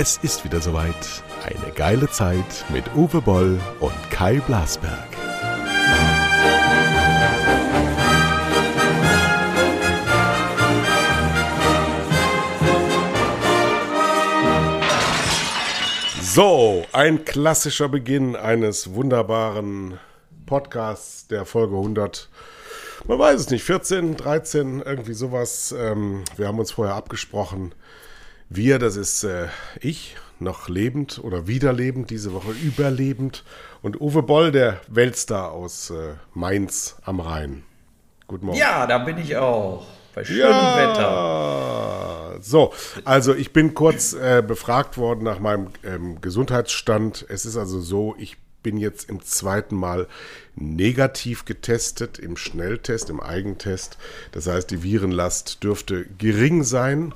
Es ist wieder soweit. Eine geile Zeit mit Uwe Boll und Kai Blasberg. So, ein klassischer Beginn eines wunderbaren Podcasts der Folge 100. Man weiß es nicht, 14, 13, irgendwie sowas. Ähm, wir haben uns vorher abgesprochen. Wir, das ist äh, ich, noch lebend oder wiederlebend, diese Woche überlebend. Und Uwe Boll, der Weltstar aus äh, Mainz am Rhein. Guten Morgen. Ja, da bin ich auch. Bei schönem ja. Wetter. So, also ich bin kurz äh, befragt worden nach meinem ähm, Gesundheitsstand. Es ist also so, ich bin jetzt im zweiten Mal negativ getestet im Schnelltest, im Eigentest. Das heißt, die Virenlast dürfte gering sein.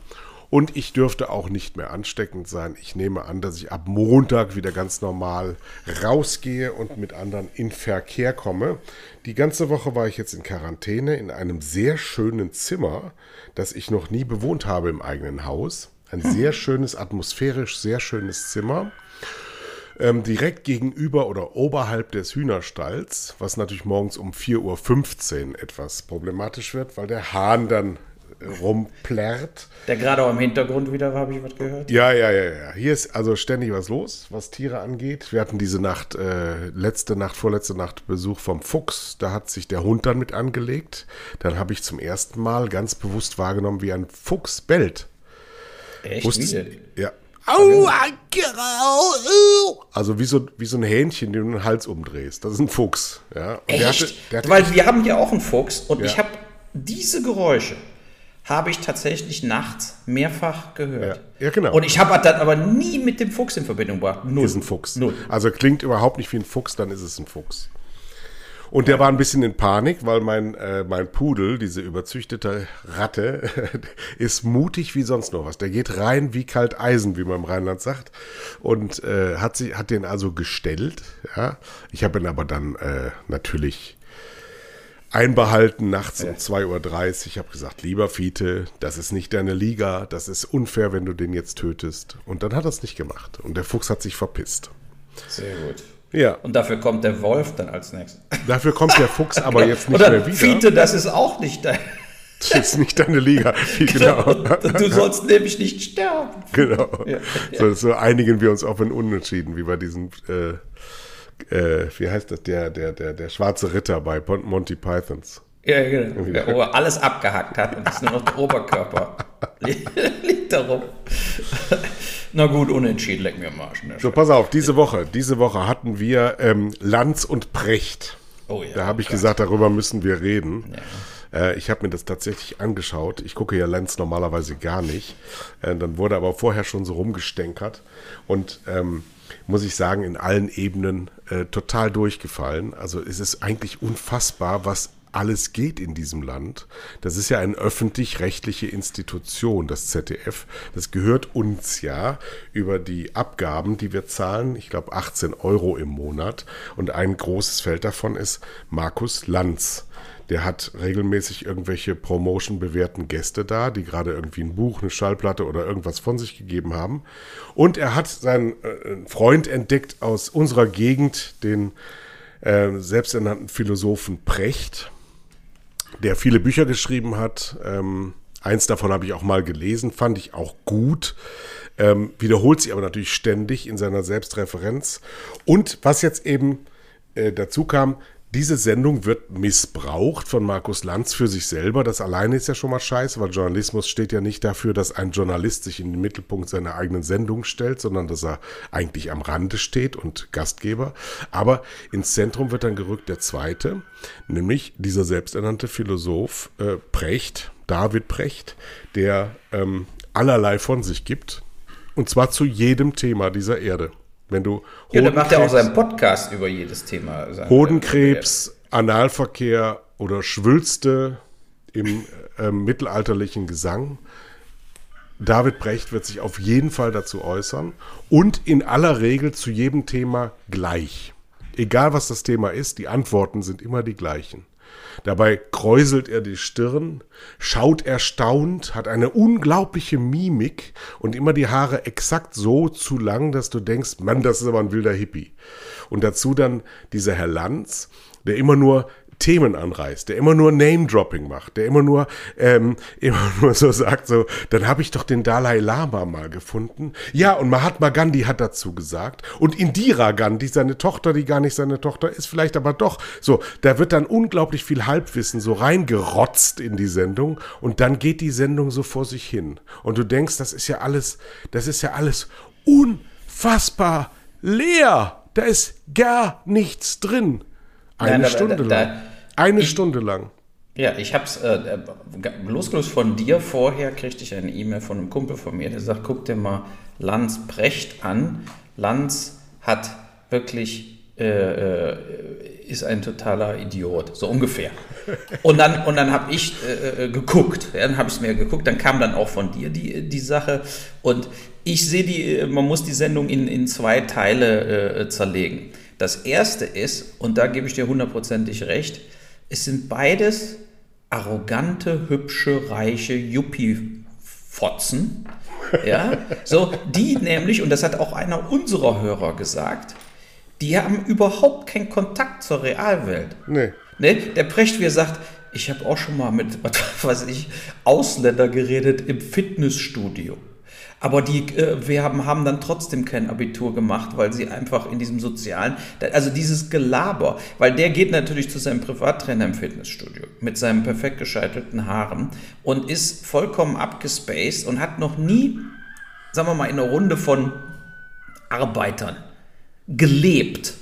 Und ich dürfte auch nicht mehr ansteckend sein. Ich nehme an, dass ich ab Montag wieder ganz normal rausgehe und mit anderen in Verkehr komme. Die ganze Woche war ich jetzt in Quarantäne in einem sehr schönen Zimmer, das ich noch nie bewohnt habe im eigenen Haus. Ein sehr schönes, atmosphärisch sehr schönes Zimmer. Ähm, direkt gegenüber oder oberhalb des Hühnerstalls, was natürlich morgens um 4.15 Uhr etwas problematisch wird, weil der Hahn dann rumplärrt. Der gerade auch im Hintergrund wieder, habe ich was gehört. Ja, ja, ja, ja. Hier ist also ständig was los, was Tiere angeht. Wir hatten diese Nacht, äh, letzte Nacht, vorletzte Nacht Besuch vom Fuchs. Da hat sich der Hund dann mit angelegt. Dann habe ich zum ersten Mal ganz bewusst wahrgenommen, wie ein Fuchs bellt. Echt? Wusstest, ja. Au, also wie so, wie so ein Hähnchen, den du den Hals umdrehst. Das ist ein Fuchs. Ja. Echt? Der hatte, der hatte Weil wir haben hier auch einen Fuchs und ja. ich habe diese Geräusche habe ich tatsächlich nachts mehrfach gehört. Ja, ja genau. Und ich habe das aber nie mit dem Fuchs in Verbindung gebracht. Null. Ist ein Fuchs. Null. Also klingt überhaupt nicht wie ein Fuchs, dann ist es ein Fuchs. Und der war ein bisschen in Panik, weil mein, äh, mein Pudel, diese überzüchtete Ratte, ist mutig wie sonst noch was. Der geht rein wie kalt Eisen, wie man im Rheinland sagt. Und äh, hat, sie, hat den also gestellt. Ja? Ich habe ihn aber dann äh, natürlich einbehalten nachts um 2.30 Uhr. Ich habe gesagt, lieber Fiete, das ist nicht deine Liga, das ist unfair, wenn du den jetzt tötest. Und dann hat er es nicht gemacht. Und der Fuchs hat sich verpisst. Sehr gut. Ja. Und dafür kommt der Wolf dann als nächstes. Dafür kommt der Fuchs aber jetzt nicht Oder mehr wieder. Fiete, das ist auch nicht dein. Das ist nicht deine Liga. Genau. Du sollst nämlich nicht sterben. Genau. Ja. So, so einigen wir uns auf ein Unentschieden, wie bei diesem äh, äh, wie heißt das, der, der, der, der schwarze Ritter bei Monty Pythons. Ja, genau. Der Ober alles abgehackt hat und ist nur noch der Oberkörper. Liegt darum. Na gut, unentschieden, lecken wir am Arsch. So, pass auf, diese Woche, diese Woche hatten wir ähm, Lanz und Precht. Oh ja. Da habe ich klar. gesagt, darüber müssen wir reden. Ja. Äh, ich habe mir das tatsächlich angeschaut. Ich gucke ja Lanz normalerweise gar nicht. Äh, dann wurde aber vorher schon so rumgestänkert. Und ähm, muss ich sagen, in allen Ebenen äh, total durchgefallen. Also es ist eigentlich unfassbar, was alles geht in diesem Land. Das ist ja eine öffentlich-rechtliche Institution, das ZDF. Das gehört uns ja über die Abgaben, die wir zahlen. Ich glaube 18 Euro im Monat. Und ein großes Feld davon ist Markus Lanz. Der hat regelmäßig irgendwelche Promotion-bewährten Gäste da, die gerade irgendwie ein Buch, eine Schallplatte oder irgendwas von sich gegeben haben. Und er hat seinen äh, Freund entdeckt aus unserer Gegend, den äh, selbsternannten Philosophen Precht, der viele Bücher geschrieben hat. Ähm, eins davon habe ich auch mal gelesen, fand ich auch gut. Ähm, wiederholt sich aber natürlich ständig in seiner Selbstreferenz. Und was jetzt eben äh, dazu kam, diese Sendung wird missbraucht von Markus Lanz für sich selber. Das alleine ist ja schon mal scheiße, weil Journalismus steht ja nicht dafür, dass ein Journalist sich in den Mittelpunkt seiner eigenen Sendung stellt, sondern dass er eigentlich am Rande steht und Gastgeber. Aber ins Zentrum wird dann gerückt der zweite, nämlich dieser selbsternannte Philosoph äh, Precht, David Precht, der ähm, allerlei von sich gibt. Und zwar zu jedem Thema dieser Erde. Wenn du ja, dann macht er auch seinen Podcast über jedes Thema. Hodenkrebs, Analverkehr oder Schwülste im äh, mittelalterlichen Gesang. David Brecht wird sich auf jeden Fall dazu äußern und in aller Regel zu jedem Thema gleich. Egal was das Thema ist, die Antworten sind immer die gleichen. Dabei kräuselt er die Stirn, schaut erstaunt, hat eine unglaubliche Mimik und immer die Haare exakt so zu lang, dass du denkst, Mann, das ist aber ein wilder Hippie. Und dazu dann dieser Herr Lanz, der immer nur Themen anreißt, der immer nur Name-Dropping macht, der immer nur, ähm, immer nur so sagt, so, dann habe ich doch den Dalai Lama mal gefunden. Ja, und Mahatma Gandhi hat dazu gesagt. Und Indira Gandhi, seine Tochter, die gar nicht seine Tochter ist, vielleicht aber doch. So, da wird dann unglaublich viel Halbwissen so reingerotzt in die Sendung und dann geht die Sendung so vor sich hin. Und du denkst, das ist ja alles, das ist ja alles unfassbar leer. Da ist gar nichts drin. Eine Nein, Stunde da, da, lang. Eine ich, Stunde lang. Ja, ich hab's, äh, äh, losgelöst von dir vorher, kriegte ich eine E-Mail von einem Kumpel von mir, der sagt, guck dir mal Lanz Brecht an. Lanz hat wirklich, äh, äh, ist ein totaler Idiot, so ungefähr. Und dann, und dann habe ich äh, äh, geguckt, ja, dann habe ich es mir geguckt, dann kam dann auch von dir die, die Sache und ich sehe die, man muss die Sendung in, in zwei Teile zerlegen. Das erste ist, und da gebe ich dir hundertprozentig recht, es sind beides arrogante, hübsche, reiche Yuppie-Fotzen. Ja, so, die nämlich, und das hat auch einer unserer Hörer gesagt, die haben überhaupt keinen Kontakt zur Realwelt. Nee. Ne? Der Precht, wie er sagt, ich habe auch schon mal mit, was weiß ich, Ausländer geredet im Fitnessstudio. Aber die äh, wir haben, haben dann trotzdem kein Abitur gemacht, weil sie einfach in diesem sozialen, also dieses Gelaber, weil der geht natürlich zu seinem Privattrainer im Fitnessstudio mit seinen perfekt gescheitelten Haaren und ist vollkommen abgespaced und hat noch nie, sagen wir mal, in einer Runde von Arbeitern gelebt,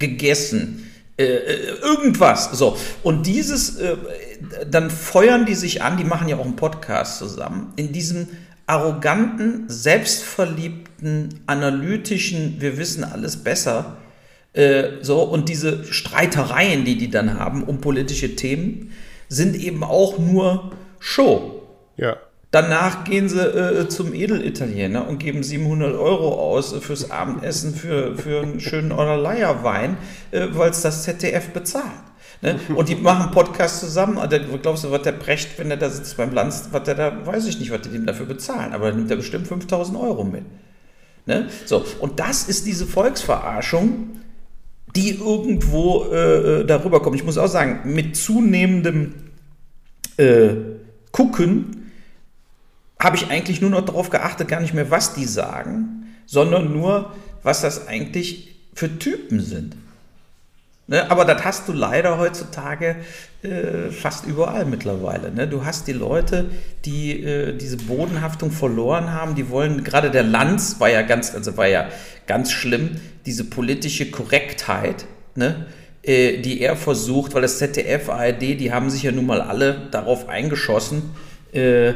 gegessen, äh, äh irgendwas. So. Und dieses, äh, dann feuern die sich an, die machen ja auch einen Podcast zusammen, in diesem arroganten, selbstverliebten, analytischen, wir wissen alles besser, äh, so, und diese Streitereien, die die dann haben um politische Themen, sind eben auch nur Show. Ja. Danach gehen sie äh, zum Edelitaliener und geben 700 Euro aus fürs Abendessen für, für einen schönen Orleyer-Wein, äh, weil es das ZDF bezahlt. Ne? Und die machen Podcast zusammen. Also, glaubst du, was der Brecht, wenn er da sitzt beim Lanz, was der da, weiß ich nicht, was die dem dafür bezahlen, aber dann nimmt er bestimmt 5000 Euro mit. Ne? So, und das ist diese Volksverarschung, die irgendwo äh, äh, darüber kommt. Ich muss auch sagen, mit zunehmendem äh, Gucken habe ich eigentlich nur noch darauf geachtet, gar nicht mehr, was die sagen, sondern nur, was das eigentlich für Typen sind. Ne, aber das hast du leider heutzutage äh, fast überall mittlerweile. Ne? Du hast die Leute, die äh, diese Bodenhaftung verloren haben, die wollen, gerade der Lanz war ja ganz, also war ja ganz schlimm, diese politische Korrektheit, ne? äh, die er versucht, weil das ZDF, ARD, die haben sich ja nun mal alle darauf eingeschossen, äh,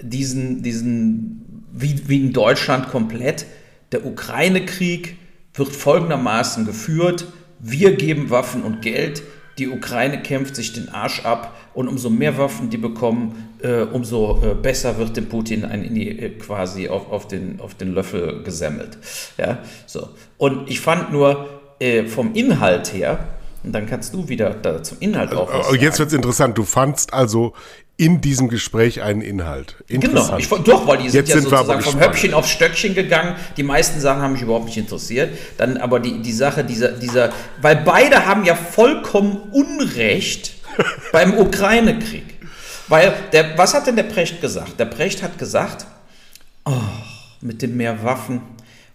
diesen, diesen wie, wie in Deutschland komplett, der Ukraine-Krieg wird folgendermaßen geführt, wir geben Waffen und Geld, die Ukraine kämpft sich den Arsch ab und umso mehr Waffen die bekommen, äh, umso äh, besser wird dem Putin ein, in die, äh, quasi auf, auf, den, auf den Löffel gesemmelt. Ja, so. Und ich fand nur äh, vom Inhalt her, und dann kannst du wieder da zum Inhalt auch was Jetzt wird es interessant. Du fandst also in diesem Gespräch einen Inhalt. Genau, ich, doch, weil die sind Jetzt ja sind sozusagen vom Höppchen aufs Stöckchen gegangen. Die meisten Sachen haben mich überhaupt nicht interessiert. Dann aber die, die Sache dieser, dieser, weil beide haben ja vollkommen Unrecht beim Ukraine-Krieg. Weil, der, was hat denn der Precht gesagt? Der Precht hat gesagt, oh, mit dem mehr Waffen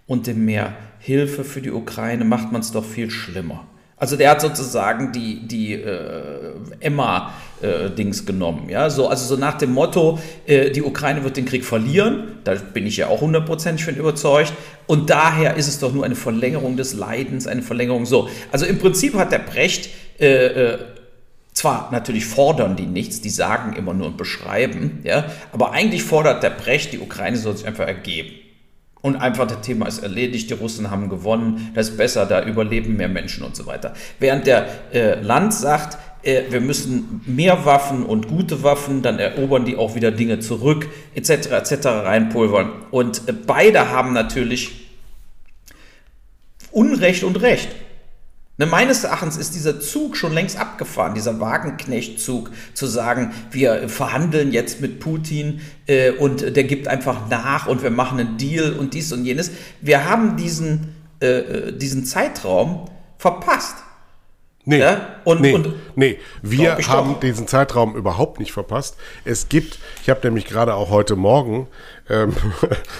und dem mehr Hilfe für die Ukraine macht man es doch viel schlimmer. Also der hat sozusagen die, die äh, Emma-Dings äh, genommen. Ja? So, also so nach dem Motto, äh, die Ukraine wird den Krieg verlieren, da bin ich ja auch hundertprozentig von überzeugt. Und daher ist es doch nur eine Verlängerung des Leidens, eine Verlängerung so. Also im Prinzip hat der Brecht äh, äh, zwar natürlich fordern die nichts, die sagen immer nur und beschreiben, ja, aber eigentlich fordert der Brecht, die Ukraine soll sich einfach ergeben. Und einfach das Thema ist erledigt, die Russen haben gewonnen, das ist besser, da überleben mehr Menschen und so weiter. Während der äh, Land sagt, äh, wir müssen mehr Waffen und gute Waffen, dann erobern die auch wieder Dinge zurück, etc., etc. reinpulvern. Und äh, beide haben natürlich Unrecht und Recht. Ne, meines Erachtens ist dieser Zug schon längst abgefahren, dieser Wagenknechtzug, zu sagen, wir verhandeln jetzt mit Putin äh, und der gibt einfach nach und wir machen einen Deal und dies und jenes. Wir haben diesen, äh, äh diesen Zeitraum verpasst. Nee, ja? und, nee, und, nee, wir haben doch. diesen Zeitraum überhaupt nicht verpasst. Es gibt, ich habe nämlich gerade auch heute Morgen, ähm,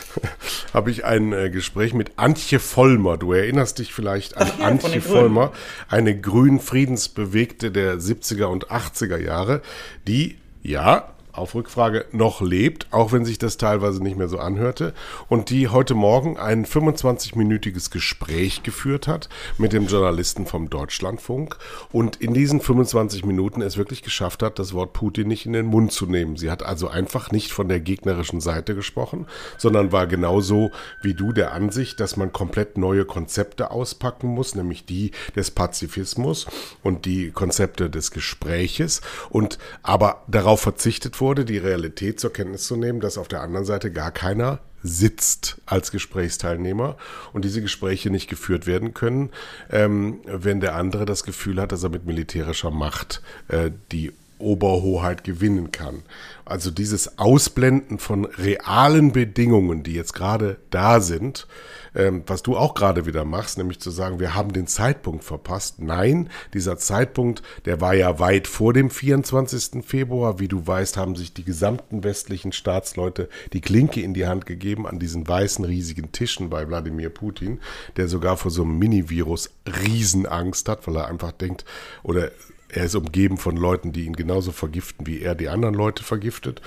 habe ich ein äh, Gespräch mit Antje Vollmer. Du erinnerst dich vielleicht an ja, Antje Vollmer, eine grün Friedensbewegte der 70er und 80er Jahre, die, ja, auf Rückfrage noch lebt, auch wenn sich das teilweise nicht mehr so anhörte, und die heute Morgen ein 25-minütiges Gespräch geführt hat mit dem Journalisten vom Deutschlandfunk und in diesen 25 Minuten es wirklich geschafft hat, das Wort Putin nicht in den Mund zu nehmen. Sie hat also einfach nicht von der gegnerischen Seite gesprochen, sondern war genauso wie du der Ansicht, dass man komplett neue Konzepte auspacken muss, nämlich die des Pazifismus und die Konzepte des Gespräches und aber darauf verzichtet wurde, wurde, die Realität zur Kenntnis zu nehmen, dass auf der anderen Seite gar keiner sitzt als Gesprächsteilnehmer und diese Gespräche nicht geführt werden können, ähm, wenn der andere das Gefühl hat, dass er mit militärischer Macht äh, die Oberhoheit gewinnen kann. Also dieses Ausblenden von realen Bedingungen, die jetzt gerade da sind, ähm, was du auch gerade wieder machst, nämlich zu sagen, wir haben den Zeitpunkt verpasst. Nein, dieser Zeitpunkt, der war ja weit vor dem 24. Februar. Wie du weißt, haben sich die gesamten westlichen Staatsleute die Klinke in die Hand gegeben an diesen weißen riesigen Tischen bei Wladimir Putin, der sogar vor so einem Mini-Virus Riesenangst hat, weil er einfach denkt, oder er ist umgeben von Leuten, die ihn genauso vergiften, wie er die anderen Leute vergiftet.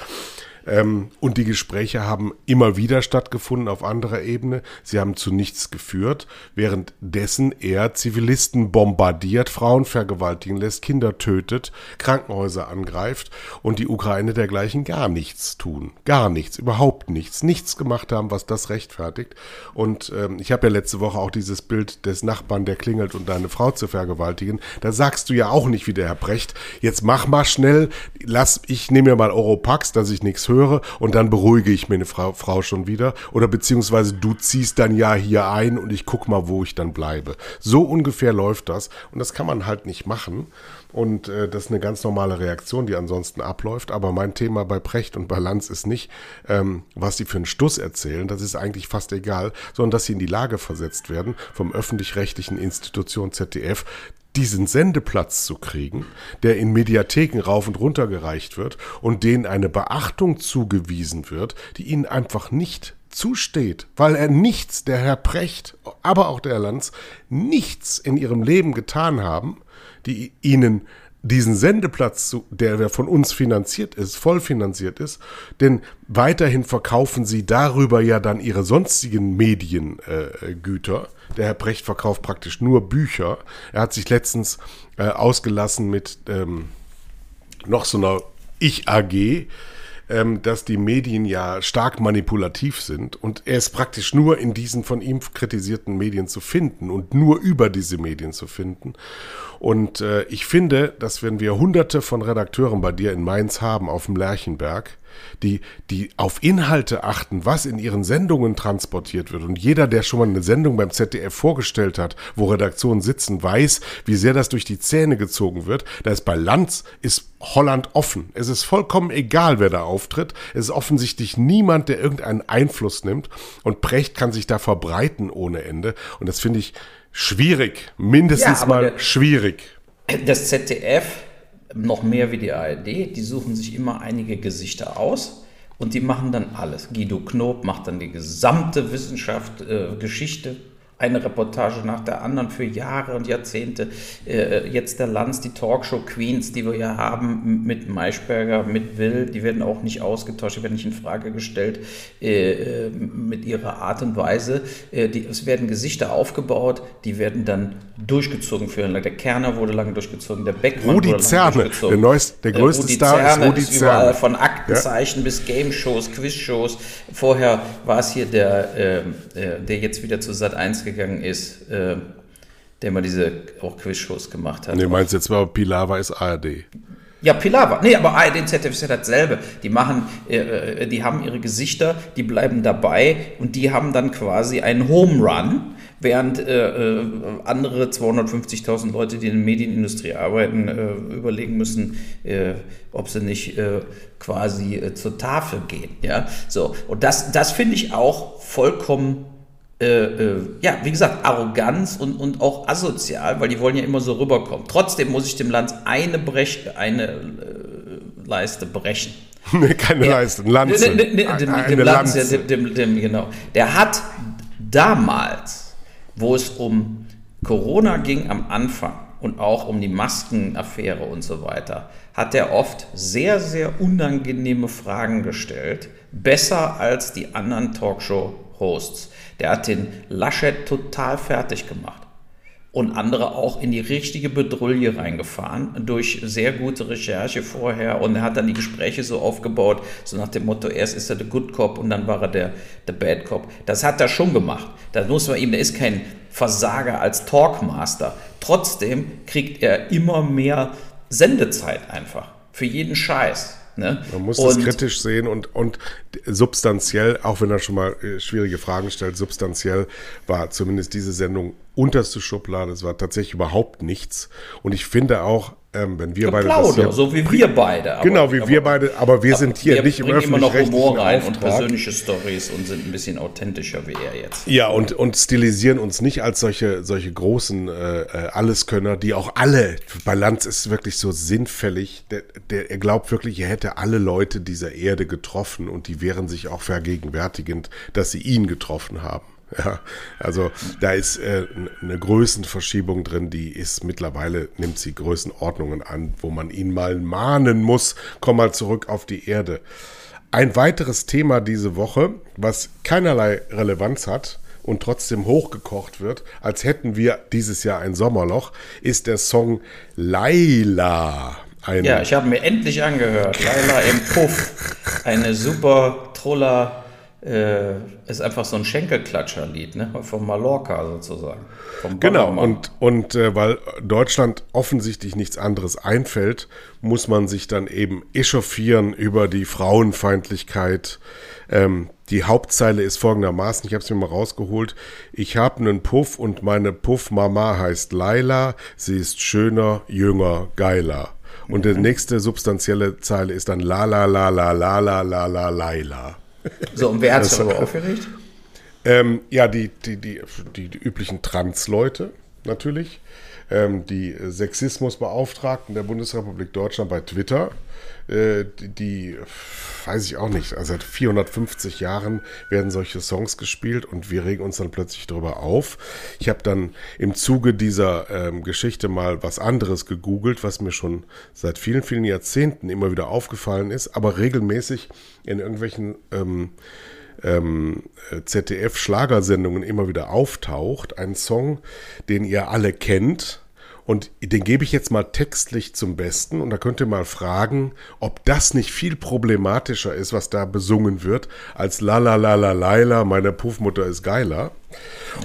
Ähm, und die Gespräche haben immer wieder stattgefunden auf anderer Ebene. Sie haben zu nichts geführt, währenddessen er Zivilisten bombardiert, Frauen vergewaltigen lässt, Kinder tötet, Krankenhäuser angreift und die Ukraine dergleichen gar nichts tun. Gar nichts, überhaupt nichts. Nichts gemacht haben, was das rechtfertigt. Und ähm, ich habe ja letzte Woche auch dieses Bild des Nachbarn, der klingelt und deine Frau zu vergewaltigen. Da sagst du ja auch nicht wie der Herr Brecht, jetzt mach mal schnell, lass, ich nehme mir mal Europax, dass ich nichts höre und dann beruhige ich meine Frau, Frau schon wieder. Oder beziehungsweise du ziehst dann ja hier ein und ich guck mal, wo ich dann bleibe. So ungefähr läuft das und das kann man halt nicht machen. Und äh, das ist eine ganz normale Reaktion, die ansonsten abläuft. Aber mein Thema bei Precht und bei Lanz ist nicht, ähm, was sie für einen Stuss erzählen, das ist eigentlich fast egal, sondern dass sie in die Lage versetzt werden, vom öffentlich-rechtlichen Institution ZDF diesen Sendeplatz zu kriegen, der in Mediatheken rauf und runter gereicht wird und denen eine Beachtung zugewiesen wird, die ihnen einfach nicht zusteht, weil er nichts, der Herr Precht, aber auch der Herr Lanz, nichts in ihrem Leben getan haben, die ihnen diesen Sendeplatz, der von uns finanziert ist, voll finanziert ist, denn weiterhin verkaufen sie darüber ja dann ihre sonstigen Mediengüter. Äh, der Herr Brecht verkauft praktisch nur Bücher. Er hat sich letztens äh, ausgelassen mit ähm, noch so einer Ich-AG, ähm, dass die Medien ja stark manipulativ sind und er ist praktisch nur in diesen von ihm kritisierten Medien zu finden und nur über diese Medien zu finden. Und äh, ich finde, dass wenn wir hunderte von Redakteuren bei dir in Mainz haben auf dem Lerchenberg, die, die auf Inhalte achten, was in ihren Sendungen transportiert wird. Und jeder, der schon mal eine Sendung beim ZDF vorgestellt hat, wo Redaktionen sitzen, weiß, wie sehr das durch die Zähne gezogen wird. Da ist bei Lanz ist Holland offen. Es ist vollkommen egal, wer da auftritt. Es ist offensichtlich niemand, der irgendeinen Einfluss nimmt. Und Precht kann sich da verbreiten ohne Ende. Und das finde ich schwierig. Mindestens ja, mal schwierig. Das ZDF noch mehr wie die ARD, die suchen sich immer einige Gesichter aus und die machen dann alles. Guido Knob macht dann die gesamte Wissenschaft, äh, Geschichte eine Reportage nach der anderen für Jahre und Jahrzehnte. Äh, jetzt der Lanz, die Talkshow Queens, die wir ja haben mit Maischberger, mit Will, die werden auch nicht ausgetauscht, die werden nicht in Frage gestellt äh, äh mit ihrer Art und Weise. Äh, die, es werden Gesichter aufgebaut, die werden dann durchgezogen für Der Kerner wurde lange durchgezogen, der Beckmann Rudi wurde lange durchgezogen. Der, neuest, der größte Rudi Star Zerne ist Rudi ist überall, Von Aktenzeichen ja? bis Game-Shows, Quiz-Shows. Vorher war es hier der, äh, äh der jetzt wieder zu Sat 1 gegangen ist, äh, der mal diese auch Quiz-Shows gemacht hat. Nee, meinst du jetzt mal, Pilava ist ARD? Ja, Pilava. Nee, aber ARD und ZDF ist ja dasselbe. Die machen, äh, äh, die haben ihre Gesichter, die bleiben dabei und die haben dann quasi einen Home Run während äh, äh andere 250.000 Leute, die in der Medienindustrie arbeiten, äh, überlegen müssen, äh, ob sie nicht quasi zur Tafel gehen. Ja, so und das, das finde ich auch vollkommen ja, wie gesagt, Arroganz und, und auch asozial, weil die wollen ja immer so rüberkommen. Trotzdem muss ich dem Land eine, Brech, eine Leiste brechen. Nee, keine ja, Leiste, Lanze. Ne, ne, ne, dem, eine dem Lanze, Lanze. Dem, dem, genau. Der hat damals, wo es um Corona ging am Anfang und auch um die Maskenaffäre und so weiter, hat er oft sehr, sehr unangenehme Fragen gestellt. Besser als die anderen Talkshow-Hosts. Der hat den Laschet total fertig gemacht und andere auch in die richtige Bedrulle reingefahren durch sehr gute Recherche vorher und er hat dann die Gespräche so aufgebaut, so nach dem Motto, erst ist er der Good Cop und dann war er der, der Bad Cop. Das hat er schon gemacht. Da muss man ihm, der ist kein Versager als Talkmaster. Trotzdem kriegt er immer mehr Sendezeit einfach. Für jeden Scheiß. Ne? Man muss und, das kritisch sehen und, und substanziell, auch wenn er schon mal äh, schwierige Fragen stellt, substanziell war zumindest diese Sendung unterste Schublade. Es war tatsächlich überhaupt nichts. Und ich finde auch, ähm, wenn wir Geplauder, beide das hier, so wie wir beide. Aber, genau, wie aber, wir beide, aber wir sind hier nicht im öffentlichen immer noch Humor rein und persönliche Stories und sind ein bisschen authentischer wie er jetzt. Ja, und, und stilisieren uns nicht als solche, solche großen äh, äh Alleskönner, die auch alle, bei Lanz ist wirklich so sinnfällig, der, der, er glaubt wirklich, er hätte alle Leute dieser Erde getroffen und die wären sich auch vergegenwärtigend, dass sie ihn getroffen haben. Ja, also da ist äh, eine Größenverschiebung drin, die ist mittlerweile, nimmt sie Größenordnungen an, wo man ihn mal mahnen muss, komm mal zurück auf die Erde. Ein weiteres Thema diese Woche, was keinerlei Relevanz hat und trotzdem hochgekocht wird, als hätten wir dieses Jahr ein Sommerloch, ist der Song Laila. Ja, ich habe mir endlich angehört. Laila im Puff. Eine super Troller äh, ist einfach so ein Schenkelklatscherlied, ne? Von Mallorca sozusagen. genau, und, und äh, weil Deutschland offensichtlich nichts anderes einfällt, muss man sich dann eben echauffieren über die Frauenfeindlichkeit. Ähm, die Hauptzeile ist folgendermaßen, ich habe es mir mal rausgeholt. Ich habe einen Puff und meine Puffmama heißt Laila. Sie ist schöner, jünger, geiler. Und mhm. die nächste substanzielle Zeile ist dann La la la la la la la la la la. So, und wer hat sich darüber aufgeregt? Ähm, ja, die, die, die, die, die üblichen Trans-Leute natürlich. Ähm, die Sexismusbeauftragten der Bundesrepublik Deutschland bei Twitter, äh, die, die, weiß ich auch nicht, also seit 450 Jahren werden solche Songs gespielt und wir regen uns dann plötzlich darüber auf. Ich habe dann im Zuge dieser ähm, Geschichte mal was anderes gegoogelt, was mir schon seit vielen, vielen Jahrzehnten immer wieder aufgefallen ist, aber regelmäßig in irgendwelchen ähm, ähm, ZDF-Schlagersendungen immer wieder auftaucht. Ein Song, den ihr alle kennt. Und den gebe ich jetzt mal textlich zum Besten. Und da könnt ihr mal fragen, ob das nicht viel problematischer ist, was da besungen wird, als La la la la Laila, meine Puffmutter ist geiler.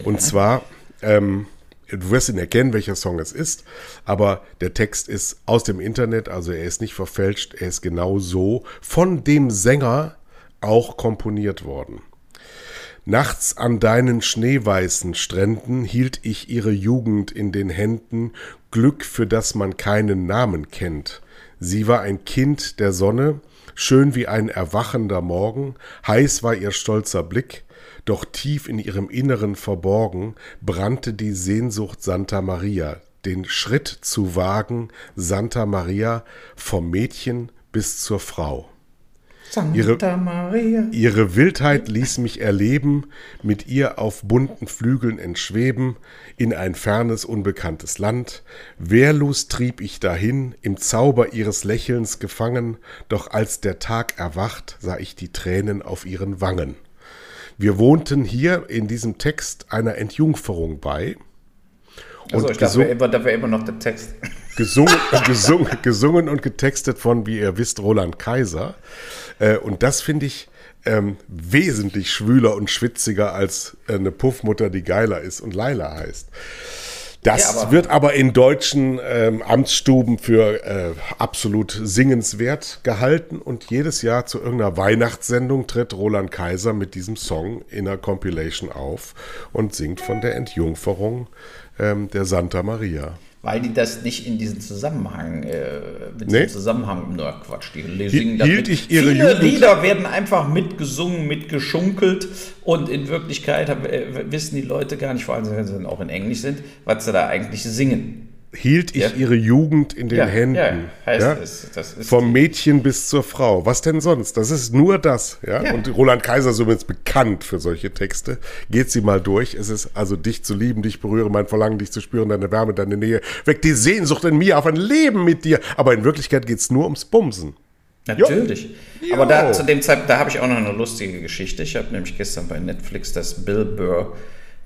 Und zwar, ähm, du wirst ihn erkennen, welcher Song es ist, aber der Text ist aus dem Internet, also er ist nicht verfälscht, er ist genau so von dem Sänger, auch komponiert worden. Nachts an deinen schneeweißen Stränden hielt ich ihre Jugend in den Händen, Glück, für das man keinen Namen kennt. Sie war ein Kind der Sonne, schön wie ein erwachender Morgen, heiß war ihr stolzer Blick, doch tief in ihrem Inneren verborgen brannte die Sehnsucht Santa Maria, den Schritt zu wagen, Santa Maria, vom Mädchen bis zur Frau. Santa ihre, Maria. Ihre Wildheit ließ mich erleben, mit ihr auf bunten Flügeln entschweben, in ein fernes, unbekanntes Land. Wehrlos trieb ich dahin, im Zauber ihres Lächelns gefangen, doch als der Tag erwacht, sah ich die Tränen auf ihren Wangen. Wir wohnten hier in diesem Text einer Entjungferung bei. Also ich dachte, immer, da immer noch der Text. Gesungen, gesungen, gesungen und getextet von, wie ihr wisst, Roland Kaiser. Äh, und das finde ich ähm, wesentlich schwüler und schwitziger als äh, eine Puffmutter, die geiler ist und Laila heißt. Das ja, wird aber in deutschen ähm, Amtsstuben für äh, absolut singenswert gehalten und jedes Jahr zu irgendeiner Weihnachtssendung tritt Roland Kaiser mit diesem Song in einer Compilation auf und singt von der Entjungferung ähm, der Santa Maria weil die das nicht in diesen Zusammenhang, äh, mit nee. diesem Zusammenhang, nur Quatsch, die singen Hielt ich ihre Viele Jugend Lieder werden einfach mitgesungen, mitgeschunkelt und in Wirklichkeit äh, wissen die Leute gar nicht, vor allem wenn sie auch in Englisch sind, was sie da eigentlich singen hielt ich ja. ihre Jugend in den ja, Händen. Ja, heißt ja? Es, Vom Mädchen bis zur Frau. Was denn sonst? Das ist nur das. Ja? Und Roland Kaiser ist übrigens bekannt für solche Texte. Geht sie mal durch. Es ist also dich zu lieben, dich berühre, mein Verlangen, dich zu spüren, deine Wärme, deine Nähe. Weg die Sehnsucht in mir auf ein Leben mit dir. Aber in Wirklichkeit geht es nur ums Bumsen. Natürlich. Jo. Aber da zu dem Zeitpunkt, da habe ich auch noch eine lustige Geschichte. Ich habe nämlich gestern bei Netflix das Bill Burr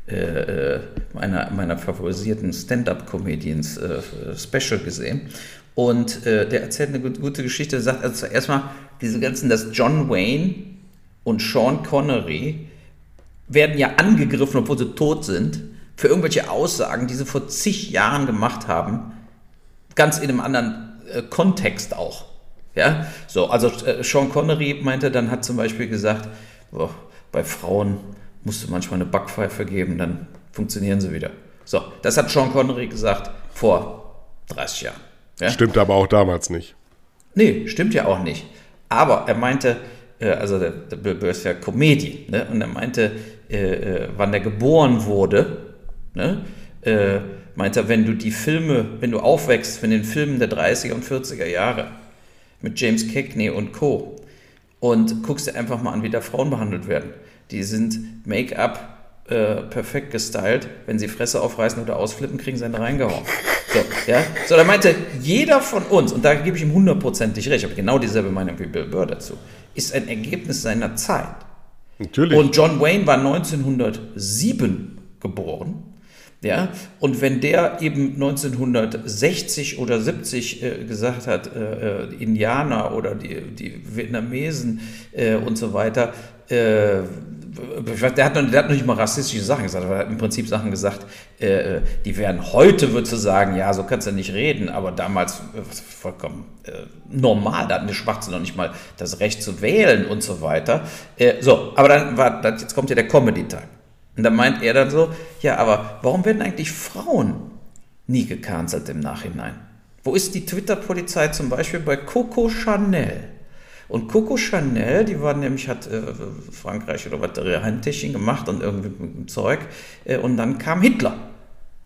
äh, äh, meiner, meiner favorisierten Stand-up-Comedians äh, Special gesehen. Und äh, der erzählt eine gute Geschichte. Er sagt also erstmal, diese ganzen, dass John Wayne und Sean Connery werden ja angegriffen, obwohl sie tot sind, für irgendwelche Aussagen, die sie vor zig Jahren gemacht haben, ganz in einem anderen äh, Kontext auch. Ja, so, also äh, Sean Connery meinte, dann hat zum Beispiel gesagt, boah, bei Frauen musst du manchmal eine Backpfeife geben, dann funktionieren sie wieder. So, das hat Sean Connery gesagt vor 30 Jahren. Ja? Stimmt aber auch damals nicht. Nee, stimmt ja auch nicht. Aber er meinte, äh, also der, der Bill ist ja Comedy, ne? und er meinte, äh, äh, wann er geboren wurde, ne? äh, meinte er, wenn du die Filme, wenn du aufwächst von den Filmen der 30er und 40er Jahre mit James Cagney und Co. und guckst dir einfach mal an, wie da Frauen behandelt werden die sind Make-up äh, perfekt gestylt. Wenn sie Fresse aufreißen oder ausflippen, kriegen sie einen reingehauen. So, ja? so, da meinte jeder von uns, und da gebe ich ihm hundertprozentig recht, ich habe genau dieselbe Meinung wie Bill Burr dazu, ist ein Ergebnis seiner Zeit. Natürlich. Und John Wayne war 1907 geboren. Ja, und wenn der eben 1960 oder 70 äh, gesagt hat, äh, äh, Indianer oder die, die Vietnamesen äh, und so weiter, der hat, noch, der hat noch nicht mal rassistische Sachen gesagt, aber er hat im Prinzip Sachen gesagt, äh, äh die wären heute, würdest du sagen, ja, so kannst du nicht reden, aber damals äh, vollkommen äh, normal, da hatten die Schwarzen noch nicht mal das Recht zu wählen und so weiter. Äh, so, aber dann war, das, jetzt kommt ja der Comedy-Time. Und da meint er dann so, ja, aber warum werden eigentlich Frauen nie gecancelt im Nachhinein? Wo ist die Twitter-Polizei zum Beispiel bei Coco Chanel? Und Coco Chanel, die war nämlich, hat äh, Frankreich oder was, Handtäschchen gemacht und irgendwie mit Zeug. Äh, und dann kam Hitler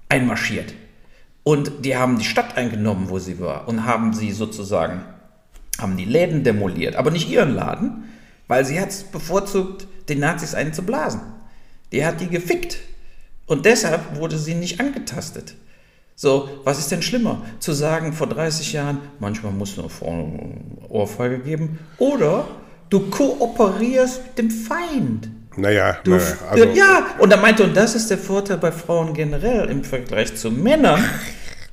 einmarschiert. Und die haben die Stadt eingenommen, wo sie war, und haben sie sozusagen, haben die Läden demoliert. Aber nicht ihren Laden, weil sie hat es bevorzugt, den Nazis einen zu blasen. Die hat die gefickt. Und deshalb wurde sie nicht angetastet. So, was ist denn schlimmer? Zu sagen, vor 30 Jahren, manchmal muss eine Ohrfeige geben, oder du kooperierst mit dem Feind. Naja, du, naja also ja, und er meinte, und das ist der Vorteil bei Frauen generell im Vergleich zu Männern.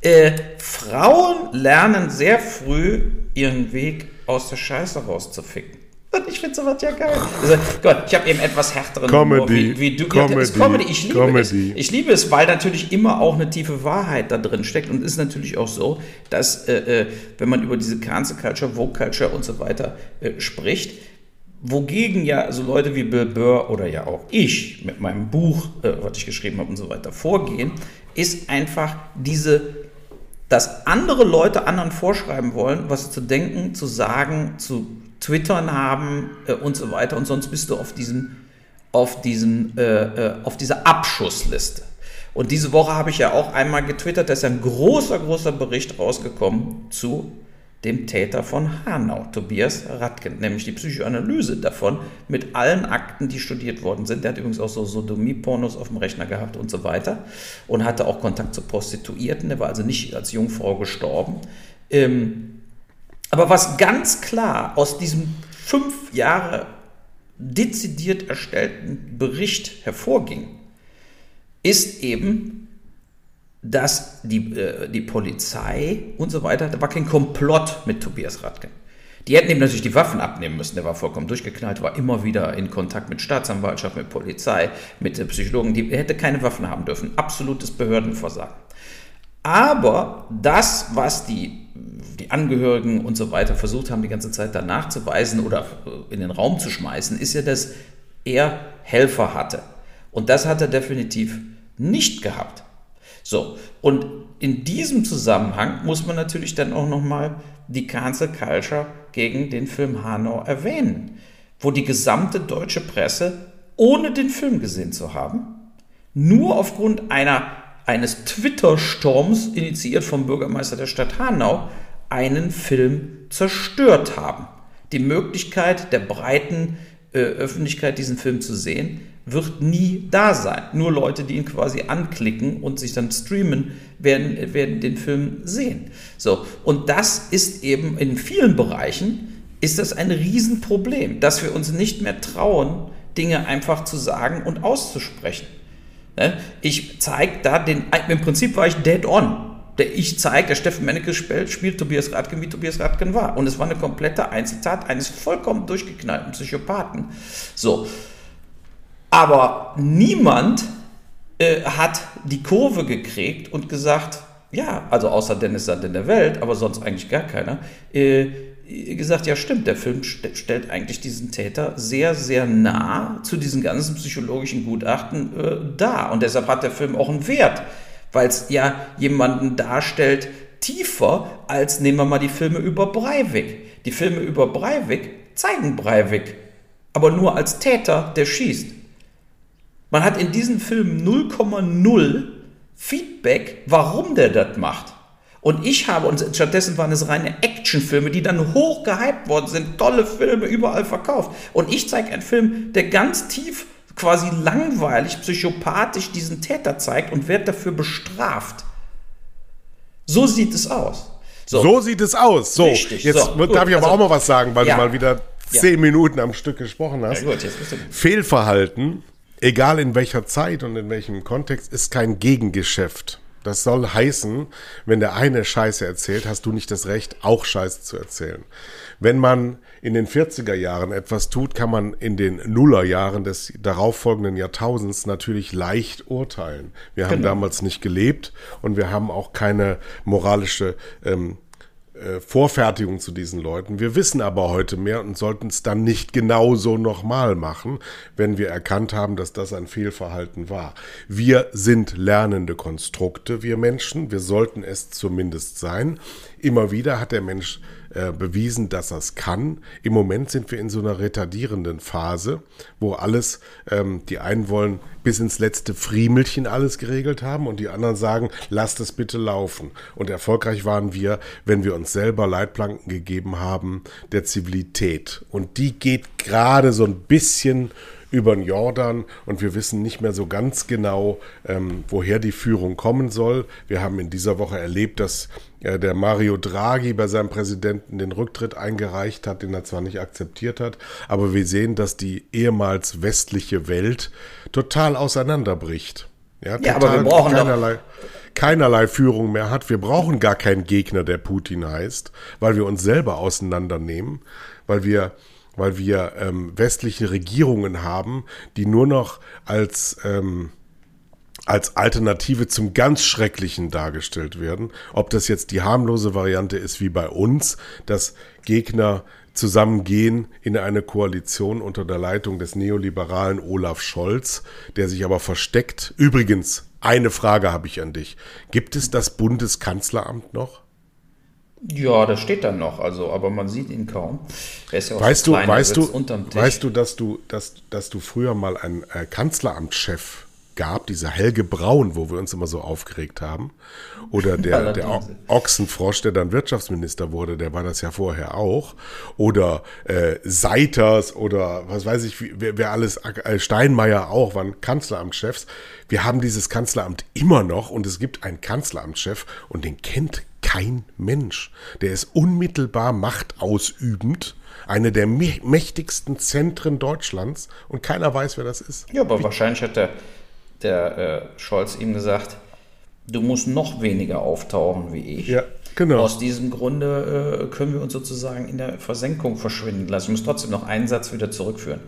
Äh, Frauen lernen sehr früh ihren Weg aus der Scheiße rauszuficken. Ich finde sowas ja geil. Also, Gott, ich habe eben etwas härteren Comedy. Wie, wie du. Comedy. Ja, Comedy. Ich liebe Comedy. es. Ich liebe es, weil natürlich immer auch eine tiefe Wahrheit da drin steckt. Und es ist natürlich auch so, dass, äh, äh, wenn man über diese Cancel Culture, Vogue Culture und so weiter äh, spricht, wogegen ja so Leute wie Bill Burr oder ja auch ich mit meinem Buch, äh, was ich geschrieben habe und so weiter, vorgehen, ist einfach diese dass andere Leute anderen vorschreiben wollen, was sie zu denken, zu sagen, zu Twittern haben äh, und so weiter. Und sonst bist du auf diesem, auf diesem, äh, äh, auf dieser Abschussliste. Und diese Woche habe ich ja auch einmal getwittert, da ist ein großer, großer Bericht rausgekommen zu dem Täter von Hanau, Tobias Radken, nämlich die Psychoanalyse davon mit allen Akten, die studiert worden sind. Der hat übrigens auch so Sodomie-Pornos auf dem Rechner gehabt und so weiter und hatte auch Kontakt zu Prostituierten. Der war also nicht als Jungfrau gestorben. Ähm, aber was ganz klar aus diesem fünf Jahre dezidiert erstellten Bericht hervorging, ist eben, dass die, äh, die Polizei und so weiter, da war kein Komplott mit Tobias Radken. Die hätten ihm natürlich die Waffen abnehmen müssen. Der war vollkommen durchgeknallt, war immer wieder in Kontakt mit Staatsanwaltschaft, mit Polizei, mit Psychologen. Die hätte keine Waffen haben dürfen. Absolutes Behördenversagen. Aber das, was die, die Angehörigen und so weiter versucht haben, die ganze Zeit danach zu weisen oder in den Raum zu schmeißen, ist ja, dass er Helfer hatte. Und das hat er definitiv nicht gehabt. So, und in diesem Zusammenhang muss man natürlich dann auch nochmal die Cancel Culture gegen den Film Hanau erwähnen, wo die gesamte deutsche Presse, ohne den Film gesehen zu haben, nur aufgrund einer, eines Twitter-Sturms, initiiert vom Bürgermeister der Stadt Hanau, einen Film zerstört haben. Die Möglichkeit der breiten äh, Öffentlichkeit, diesen Film zu sehen, wird nie da sein. Nur Leute, die ihn quasi anklicken und sich dann streamen, werden, werden den Film sehen. So, und das ist eben in vielen Bereichen ist das ein Riesenproblem, dass wir uns nicht mehr trauen, Dinge einfach zu sagen und auszusprechen. Ne? Ich zeige da den, im Prinzip war ich dead on. Ich zeige, der Steffen Menneke spielt, spielt Tobias Radken, wie Tobias Radken war. Und es war eine komplette Einzeltat eines vollkommen durchgeknallten Psychopathen. So, aber niemand äh, hat die Kurve gekriegt und gesagt, ja, also außer Dennis Sand in der Welt, aber sonst eigentlich gar keiner, äh, gesagt, ja stimmt, der Film st stellt eigentlich diesen Täter sehr, sehr nah zu diesen ganzen psychologischen Gutachten äh, dar. Und deshalb hat der Film auch einen Wert, weil es ja jemanden darstellt, tiefer als, nehmen wir mal die Filme über Breivik. Die Filme über Breivik zeigen Breivik, aber nur als Täter, der schießt. Man hat in diesem Film 0,0 Feedback, warum der das macht. Und ich habe, und stattdessen waren es reine Actionfilme, die dann hoch gehypt worden sind, tolle Filme, überall verkauft. Und ich zeige einen Film, der ganz tief, quasi langweilig, psychopathisch diesen Täter zeigt und wird dafür bestraft. So sieht es aus. So, so sieht es aus. So, Richtig. jetzt so, darf ich aber also, auch mal was sagen, weil ja. du mal wieder zehn ja. Minuten am Stück gesprochen hast. Ja, gut, Fehlverhalten egal in welcher Zeit und in welchem Kontext, ist kein Gegengeschäft. Das soll heißen, wenn der eine Scheiße erzählt, hast du nicht das Recht, auch Scheiße zu erzählen. Wenn man in den 40er Jahren etwas tut, kann man in den Nullerjahren des darauffolgenden Jahrtausends natürlich leicht urteilen. Wir haben genau. damals nicht gelebt und wir haben auch keine moralische ähm, äh, Vorfertigung zu diesen Leuten. Wir wissen aber heute mehr und sollten es dann nicht genauso nochmal machen, wenn wir erkannt haben, dass das ein Fehlverhalten war. Wir sind lernende Konstrukte, wir Menschen. Wir sollten es zumindest sein. Immer wieder hat der Mensch äh, bewiesen, dass er es kann. Im Moment sind wir in so einer retardierenden Phase, wo alles, ähm, die einen wollen bis ins letzte Friemelchen alles geregelt haben und die anderen sagen, lasst es bitte laufen. Und erfolgreich waren wir, wenn wir uns selber Leitplanken gegeben haben der Zivilität. Und die geht gerade so ein bisschen über den Jordan und wir wissen nicht mehr so ganz genau, ähm, woher die Führung kommen soll. Wir haben in dieser Woche erlebt, dass äh, der Mario Draghi bei seinem Präsidenten den Rücktritt eingereicht hat, den er zwar nicht akzeptiert hat, aber wir sehen, dass die ehemals westliche Welt total auseinanderbricht. Ja, total, ja aber wir brauchen keinerlei, keinerlei Führung mehr hat. Wir brauchen gar keinen Gegner, der Putin heißt, weil wir uns selber auseinandernehmen, weil wir weil wir ähm, westliche Regierungen haben, die nur noch als, ähm, als Alternative zum ganz Schrecklichen dargestellt werden. Ob das jetzt die harmlose Variante ist wie bei uns, dass Gegner zusammengehen in eine Koalition unter der Leitung des neoliberalen Olaf Scholz, der sich aber versteckt. Übrigens, eine Frage habe ich an dich. Gibt es das Bundeskanzleramt noch? Ja, das steht dann noch, also, aber man sieht ihn kaum. Er ist ja auch weißt so du, weißt du, weißt du, dass du, dass, dass du früher mal einen äh, Kanzleramtschef gab, dieser Helge Braun, wo wir uns immer so aufgeregt haben, oder der, der Ochsenfrosch, der dann Wirtschaftsminister wurde, der war das ja vorher auch, oder äh, Seiters oder was weiß ich, wer, wer alles, äh, Steinmeier auch, waren Kanzleramtschefs. Wir haben dieses Kanzleramt immer noch und es gibt einen Kanzleramtschef und den kennt kein Mensch. Der ist unmittelbar machtausübend, eine der mächtigsten Zentren Deutschlands und keiner weiß, wer das ist. Ja, aber Wie wahrscheinlich hat der, der äh, Scholz ihm gesagt, du musst noch weniger auftauchen wie ich. Ja, genau. Aus diesem Grunde äh, können wir uns sozusagen in der Versenkung verschwinden lassen. Ich muss trotzdem noch einen Satz wieder zurückführen.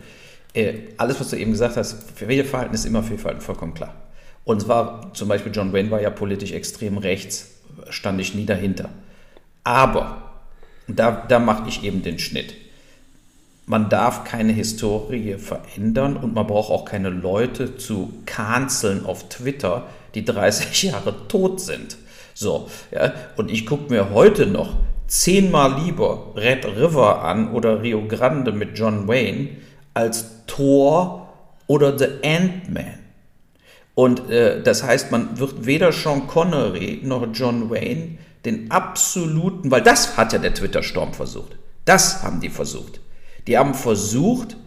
Äh, alles, was du eben gesagt hast, für welche Verhalten ist immer Fehlverhalten, vollkommen klar. Und zwar zum Beispiel John Wayne war ja politisch extrem rechts, stand ich nie dahinter. Aber, da, da mache ich eben den Schnitt. Man darf keine Historie verändern und man braucht auch keine Leute zu canceln auf Twitter, die 30 Jahre tot sind. So, ja, und ich gucke mir heute noch zehnmal lieber Red River an oder Rio Grande mit John Wayne als Thor oder The Ant-Man. Und äh, das heißt, man wird weder Sean Connery noch John Wayne den absoluten, weil das hat ja der Twitter-Sturm versucht. Das haben die versucht. Die haben versucht,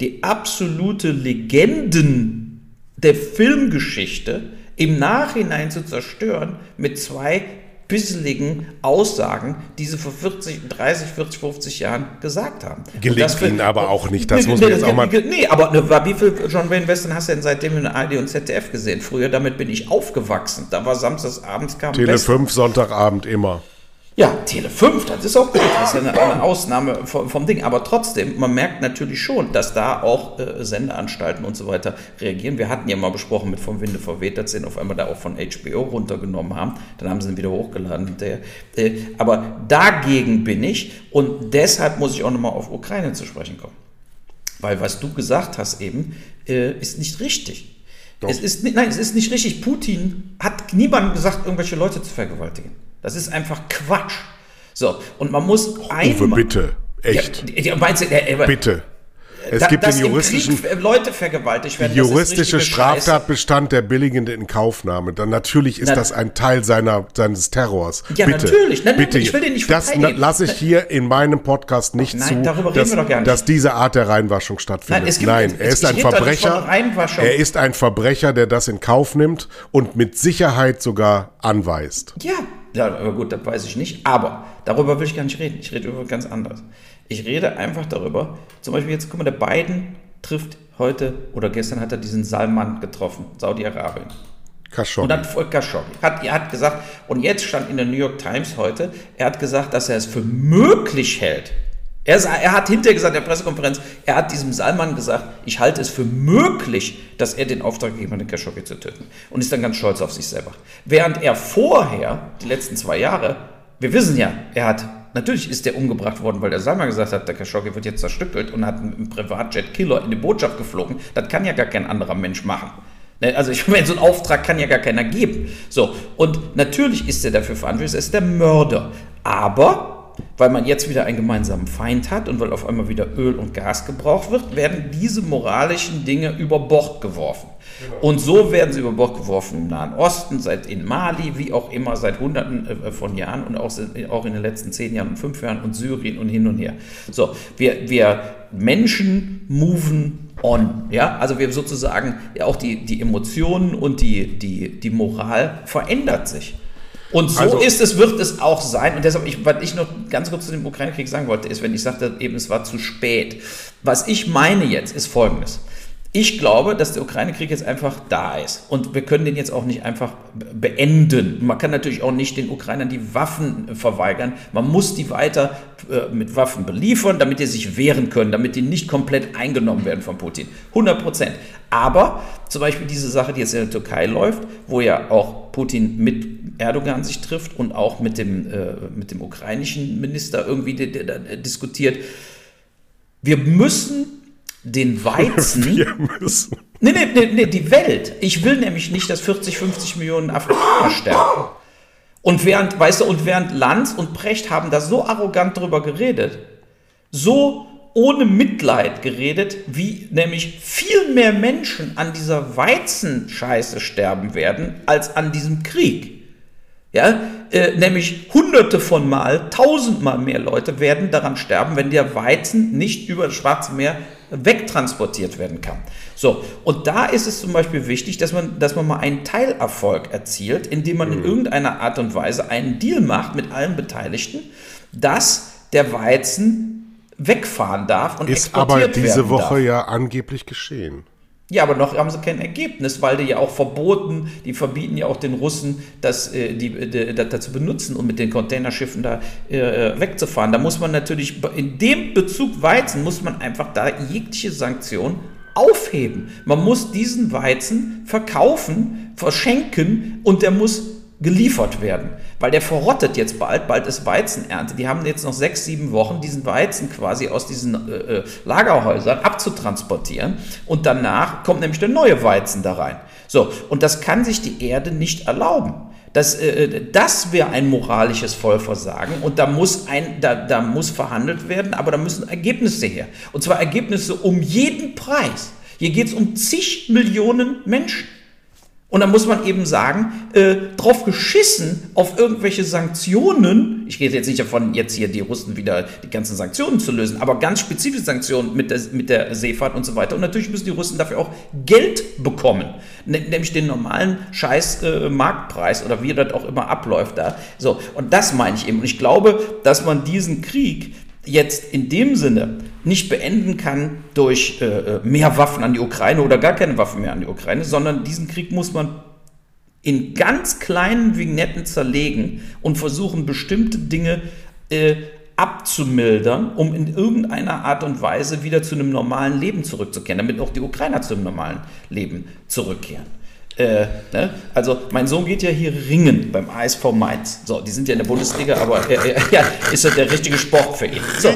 die absolute Legenden der Filmgeschichte im Nachhinein zu zerstören mit zwei bisseligen Aussagen, die sie vor 40, 30, 40, 50 Jahren gesagt haben. Gelingt für, ihnen aber auch nicht, das nee, muss man jetzt auch mal... Nee, aber ne, wie viel John Wayne Western hast du denn seitdem in ARD und ZDF gesehen? Früher, damit bin ich aufgewachsen. Da war samstags abends kam Tele 5, Sonntagabend immer. Ja, Tele 5, das ist auch gut. Das ist ja eine, eine Ausnahme vom, vom, Ding. Aber trotzdem, man merkt natürlich schon, dass da auch äh, Sendeanstalten und so weiter reagieren. Wir hatten ja mal besprochen mit Vom Winde verweht, dass sie ihn auf einmal da auch von HBO runtergenommen haben. Dann haben sie ihn wieder hochgeladen hinterher. Äh, aber dagegen bin ich und deshalb muss ich auch nochmal auf Ukraine zu sprechen kommen. Weil was du gesagt hast eben, äh, ist nicht richtig. Doch. Es ist, nein, es ist nicht richtig. Putin hat niemandem gesagt, irgendwelche Leute zu vergewaltigen. Das ist einfach Quatsch. So, und man muss einmal. Uwe, bitte. Echt. Ja, meinst du, äh, bitte. Es da, gibt den juristischen Leute vergewaltigt werden. Juristische Straftatbestand der billigende Inkaufnahme. Dann natürlich ist Na, das ein Teil seiner seines Terrors. Ja, bitte, natürlich. Nein, bitte. Ich will den nicht Das lasse ich hier in meinem Podcast nicht Nein, zu, dass, dass, diese Art der Reinwaschung stattfindet. Nein, gibt, Nein er ist ein Verbrecher. Er ist ein Verbrecher, der das in Kauf nimmt und mit Sicherheit sogar anweist. Ja, ja, aber gut, das weiß ich nicht. Aber darüber will ich gar nicht reden. Ich rede über ganz anderes. Ich rede einfach darüber, zum Beispiel jetzt, guck mal, der Biden trifft heute oder gestern hat er diesen Salman getroffen, Saudi-Arabien. Khashoggi. Und dann Khashoggi. Hat, er hat gesagt, und jetzt stand in der New York Times heute, er hat gesagt, dass er es für möglich hält, er, er, hat hinterher gesagt, in der Pressekonferenz, er hat diesem Salman gesagt, ich halte es für möglich, dass er den Auftrag gegeben hat, den Khashoggi zu töten. Und ist dann ganz stolz auf sich selber. Während er vorher, die letzten zwei Jahre, wir wissen ja, er hat, natürlich ist der umgebracht worden, weil der Salman gesagt hat, der Khashoggi wird jetzt zerstückelt und hat einen Privatjet Killer in die Botschaft geflogen. Das kann ja gar kein anderer Mensch machen. Ne, also ich meine, so einen Auftrag kann ja gar keiner geben. So, und natürlich ist er dafür verantwortlich, er ist der Mörder. Aber weil man jetzt wieder einen gemeinsamen Feind hat und weil auf einmal wieder Öl und Gas gebraucht wird, werden diese moralischen Dinge über Bord geworfen. Genau. Und so werden sie über Bord geworfen im Nahen Osten, seit in Mali, wie auch immer, seit Hunderten äh, von Jahren und auch, auch in den letzten zehn Jahren und fünf Jahren und Syrien und hin und her. So, wir, wir Menschen moven on. Ja, also wir sozusagen, ja, auch die, die Emotionen und die, die, die Moral verändert sich. Und so also, ist es, wird es auch sein. Und deshalb, ich, was ich noch ganz kurz zu dem Ukraine-Krieg sagen wollte, ist, wenn ich sagte, eben es war zu spät. Was ich meine jetzt, ist Folgendes. Ich glaube, dass der Ukraine-Krieg jetzt einfach da ist. Und wir können den jetzt auch nicht einfach beenden. Man kann natürlich auch nicht den Ukrainern die Waffen verweigern. Man muss die weiter äh, mit Waffen beliefern, damit die sich wehren können, damit die nicht komplett eingenommen werden von Putin. 100 Prozent. Aber zum Beispiel diese Sache, die jetzt in der Türkei läuft, wo ja auch Putin mit Erdogan sich trifft und auch mit dem, äh, mit dem ukrainischen Minister irgendwie diskutiert. Wir müssen den Weizen. Wir müssen. Nee, nee, nee, nee, die Welt. Ich will nämlich nicht, dass 40, 50 Millionen Afrikaner sterben. Und während, weißt du, und während Lanz und Precht haben da so arrogant drüber geredet, so ohne Mitleid geredet, wie nämlich viel mehr Menschen an dieser Weizenscheiße sterben werden, als an diesem Krieg. Ja, äh, nämlich hunderte von Mal, tausendmal mehr Leute werden daran sterben, wenn der Weizen nicht über das Schwarze Meer wegtransportiert werden kann. So, und da ist es zum Beispiel wichtig, dass man, dass man mal einen Teilerfolg erzielt, indem man in mhm. irgendeiner Art und Weise einen Deal macht mit allen Beteiligten, dass der Weizen wegfahren darf und ist exportiert aber diese Woche darf. ja angeblich geschehen. Ja, aber noch haben sie kein Ergebnis, weil die ja auch verboten, die verbieten ja auch den Russen, das, äh, die, die, das dazu benutzen, um mit den Containerschiffen da äh, wegzufahren. Da muss man natürlich, in dem Bezug Weizen, muss man einfach da jegliche Sanktion aufheben. Man muss diesen Weizen verkaufen, verschenken und der muss geliefert werden, weil der verrottet jetzt bald, bald ist Weizenernte. Die haben jetzt noch sechs, sieben Wochen, diesen Weizen quasi aus diesen äh, äh Lagerhäusern abzutransportieren und danach kommt nämlich der neue Weizen da rein. So, und das kann sich die Erde nicht erlauben. Das, äh, das wäre ein moralisches Vollversagen und da muss, ein, da, da muss verhandelt werden, aber da müssen Ergebnisse her. Und zwar Ergebnisse um jeden Preis. Hier geht es um zig Millionen Menschen. Und da muss man eben sagen, äh, drauf geschissen auf irgendwelche Sanktionen. Ich gehe jetzt nicht davon, jetzt hier die Russen wieder die ganzen Sanktionen zu lösen, aber ganz spezifische Sanktionen mit der, mit der Seefahrt und so weiter. Und natürlich müssen die Russen dafür auch Geld bekommen, nämlich den normalen Scheiß äh, Marktpreis oder wie das auch immer abläuft da. So, und das meine ich eben. Und ich glaube, dass man diesen Krieg jetzt in dem Sinne nicht beenden kann durch äh, äh, mehr Waffen an die Ukraine oder gar keine Waffen mehr an die Ukraine, sondern diesen Krieg muss man in ganz kleinen Vignetten zerlegen und versuchen, bestimmte Dinge äh, abzumildern, um in irgendeiner Art und Weise wieder zu einem normalen Leben zurückzukehren, damit auch die Ukrainer zu einem normalen Leben zurückkehren. Äh, ne? Also mein Sohn geht ja hier ringen beim ASV Mainz. So, die sind ja in der Bundesliga, aber äh, äh, ja, ist das der richtige Sport für ihn. So,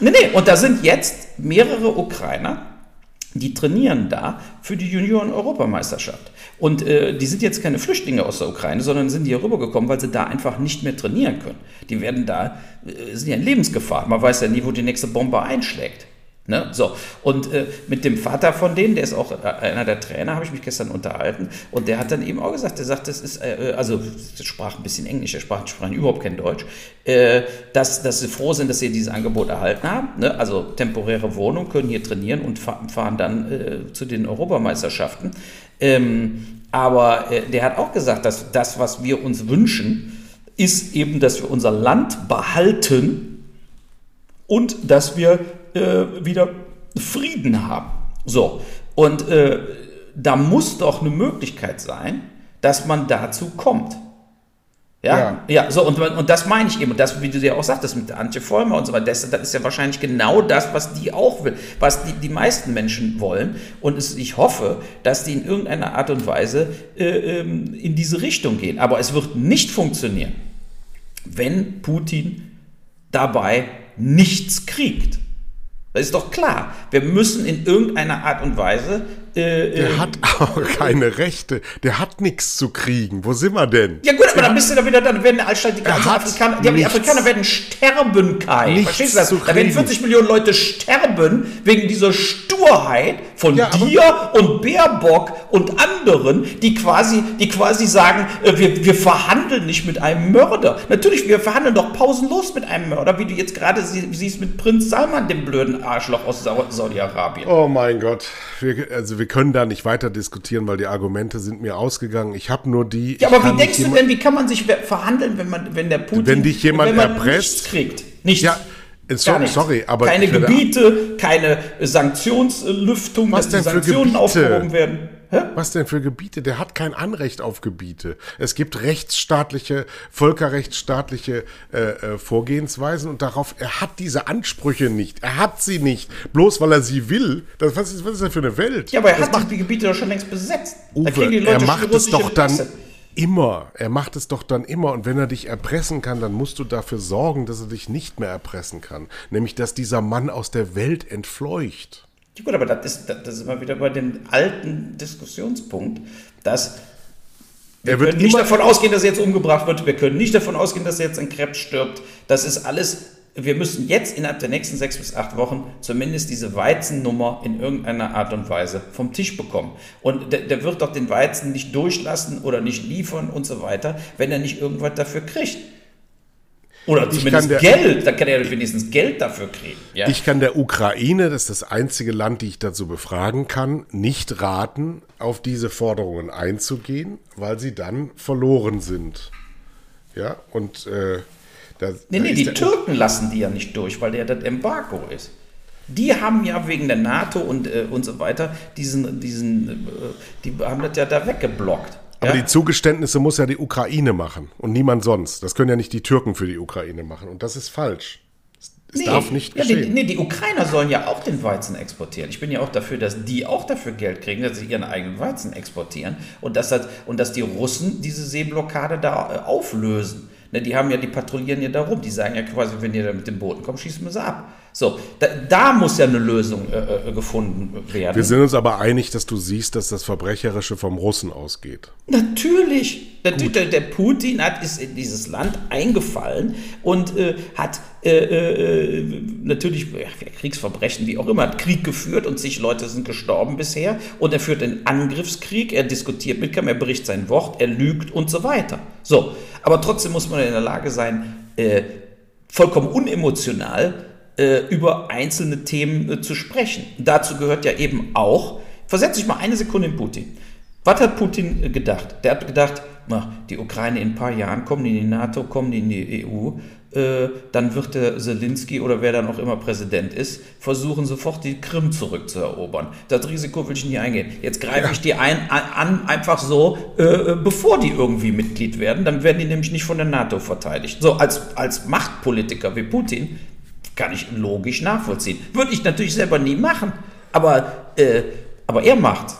nee, nee, und da sind jetzt mehrere Ukrainer, die trainieren da für die Junioren-Europameisterschaft. Und äh, die sind jetzt keine Flüchtlinge aus der Ukraine, sondern sind hier rübergekommen, weil sie da einfach nicht mehr trainieren können. Die werden da, äh, sind ja in Lebensgefahr. Man weiß ja nie, wo die nächste Bombe einschlägt. Ne? So, und äh, mit dem Vater von denen, der ist auch äh, einer der Trainer, habe ich mich gestern unterhalten. Und der hat dann eben auch gesagt, der sagt, das ist, äh, also der sprach ein bisschen Englisch, der sprach, sprach überhaupt kein Deutsch, äh, dass, dass sie froh sind, dass sie dieses Angebot erhalten haben. Ne? Also temporäre Wohnung, können hier trainieren und fahren dann äh, zu den Europameisterschaften. Ähm, aber äh, der hat auch gesagt, dass das, was wir uns wünschen, ist eben, dass wir unser Land behalten und dass wir äh, wieder Frieden haben. So, und äh, da muss doch eine Möglichkeit sein, dass man dazu kommt. Ja, ja, ja so, und, und das meine ich eben, und das, wie du ja auch sagtest, mit Antje Vollmer und so weiter, das, das, ist ja wahrscheinlich genau das, was die auch will, was die, die meisten Menschen wollen. Und es, ich hoffe, dass die in irgendeiner Art und Weise äh, ähm, in diese Richtung gehen. Aber es wird nicht funktionieren, wenn Putin dabei nichts kriegt. Das ist doch klar. Wir müssen in irgendeiner Art und Weise. Äh, der äh, hat auch keine Rechte. Der hat nichts zu kriegen. Wo sind wir denn? Ja gut, aber dann bist du da wieder, dann werden die, ganzen Afrikaner, die, die Afrikaner werden sterben, Kai. Verstehst du das? Da werden 40 Millionen Leute sterben wegen dieser Sturheit von ja, dir und Baerbock und anderen, die quasi, die quasi sagen, äh, wir, wir verhandeln nicht mit einem Mörder. Natürlich, wir verhandeln doch pausenlos mit einem Mörder, wie du jetzt gerade siehst mit Prinz Salman, dem blöden Arschloch aus Saudi-Arabien. Oh mein Gott. Wir, also wir können da nicht weiter diskutieren, weil die Argumente sind mir ausgegangen. Ich habe nur die. Ja, aber wie denkst du denn, wie kann man sich verhandeln, wenn man, wenn der Putin, wenn dich jemand wenn man erpresst, nichts kriegt? Nichts. Ja, Sorry, sorry, aber keine Gebiete, keine Sanktionslüftung, was dass die Sanktionen aufgehoben werden. Hä? Was denn für Gebiete? Der hat kein Anrecht auf Gebiete. Es gibt rechtsstaatliche, völkerrechtsstaatliche äh, äh, Vorgehensweisen und darauf, er hat diese Ansprüche nicht. Er hat sie nicht. Bloß weil er sie will. Das, was, ist, was ist das für eine Welt? Ja, aber er das hat macht, die Gebiete doch schon längst besetzt. Uwe, er macht es doch dann immer. Er macht es doch dann immer. Und wenn er dich erpressen kann, dann musst du dafür sorgen, dass er dich nicht mehr erpressen kann. Nämlich, dass dieser Mann aus der Welt entfleucht. Ja gut, aber das ist, das ist immer wieder bei dem alten Diskussionspunkt, dass wir können nicht davon ausgehen, dass er jetzt umgebracht wird. Wir können nicht davon ausgehen, dass er jetzt an Krebs stirbt. Das ist alles. Wir müssen jetzt innerhalb der nächsten sechs bis acht Wochen zumindest diese Weizennummer in irgendeiner Art und Weise vom Tisch bekommen. Und der, der wird doch den Weizen nicht durchlassen oder nicht liefern und so weiter, wenn er nicht irgendwas dafür kriegt. Oder zumindest der, Geld, dann kann er wenigstens Geld dafür kriegen. Ja? Ich kann der Ukraine, das ist das einzige Land, die ich dazu befragen kann, nicht raten, auf diese Forderungen einzugehen, weil sie dann verloren sind. Ja, und äh, da, Nee, da nee, die Türken lassen die ja nicht durch, weil der das Embargo ist. Die haben ja wegen der NATO und, äh, und so weiter diesen, diesen, äh, die haben das ja da weggeblockt. Aber ja? die Zugeständnisse muss ja die Ukraine machen und niemand sonst. Das können ja nicht die Türken für die Ukraine machen. Und das ist falsch. Es nee, darf nicht geschehen. Ja, die, nee, die Ukrainer sollen ja auch den Weizen exportieren. Ich bin ja auch dafür, dass die auch dafür Geld kriegen, dass sie ihren eigenen Weizen exportieren und dass, das, und dass die Russen diese Seeblockade da äh, auflösen. Ne, die haben ja, die patrouillieren ja da rum. Die sagen ja quasi, wenn ihr da mit dem Booten kommt, schießen wir sie ab. So, da, da muss ja eine Lösung äh, äh, gefunden werden. Wir sind uns aber einig, dass du siehst, dass das Verbrecherische vom Russen ausgeht. Natürlich. Der, der, Putin hat, ist in dieses Land eingefallen und äh, hat äh, äh, natürlich Kriegsverbrechen, wie auch immer, hat Krieg geführt und zig Leute sind gestorben bisher. Und er führt einen Angriffskrieg, er diskutiert mit Kam, er bricht sein Wort, er lügt und so weiter. So, aber trotzdem muss man in der Lage sein, äh, vollkommen unemotional äh, über einzelne Themen äh, zu sprechen. Dazu gehört ja eben auch, versetze ich mal eine Sekunde in Putin. Was hat Putin äh, gedacht? Der hat gedacht, na, die Ukraine in ein paar Jahren kommen die in die NATO, kommen die in die EU, äh, dann wird der Zelensky oder wer dann auch immer Präsident ist, versuchen sofort die Krim zurückzuerobern. Das Risiko will ich nicht eingehen. Jetzt greife ja. ich die ein, an, einfach so, äh, äh, bevor die irgendwie Mitglied werden. Dann werden die nämlich nicht von der NATO verteidigt. So, als, als Machtpolitiker wie Putin kann ich logisch nachvollziehen. Würde ich natürlich selber nie machen, aber, äh, aber er macht.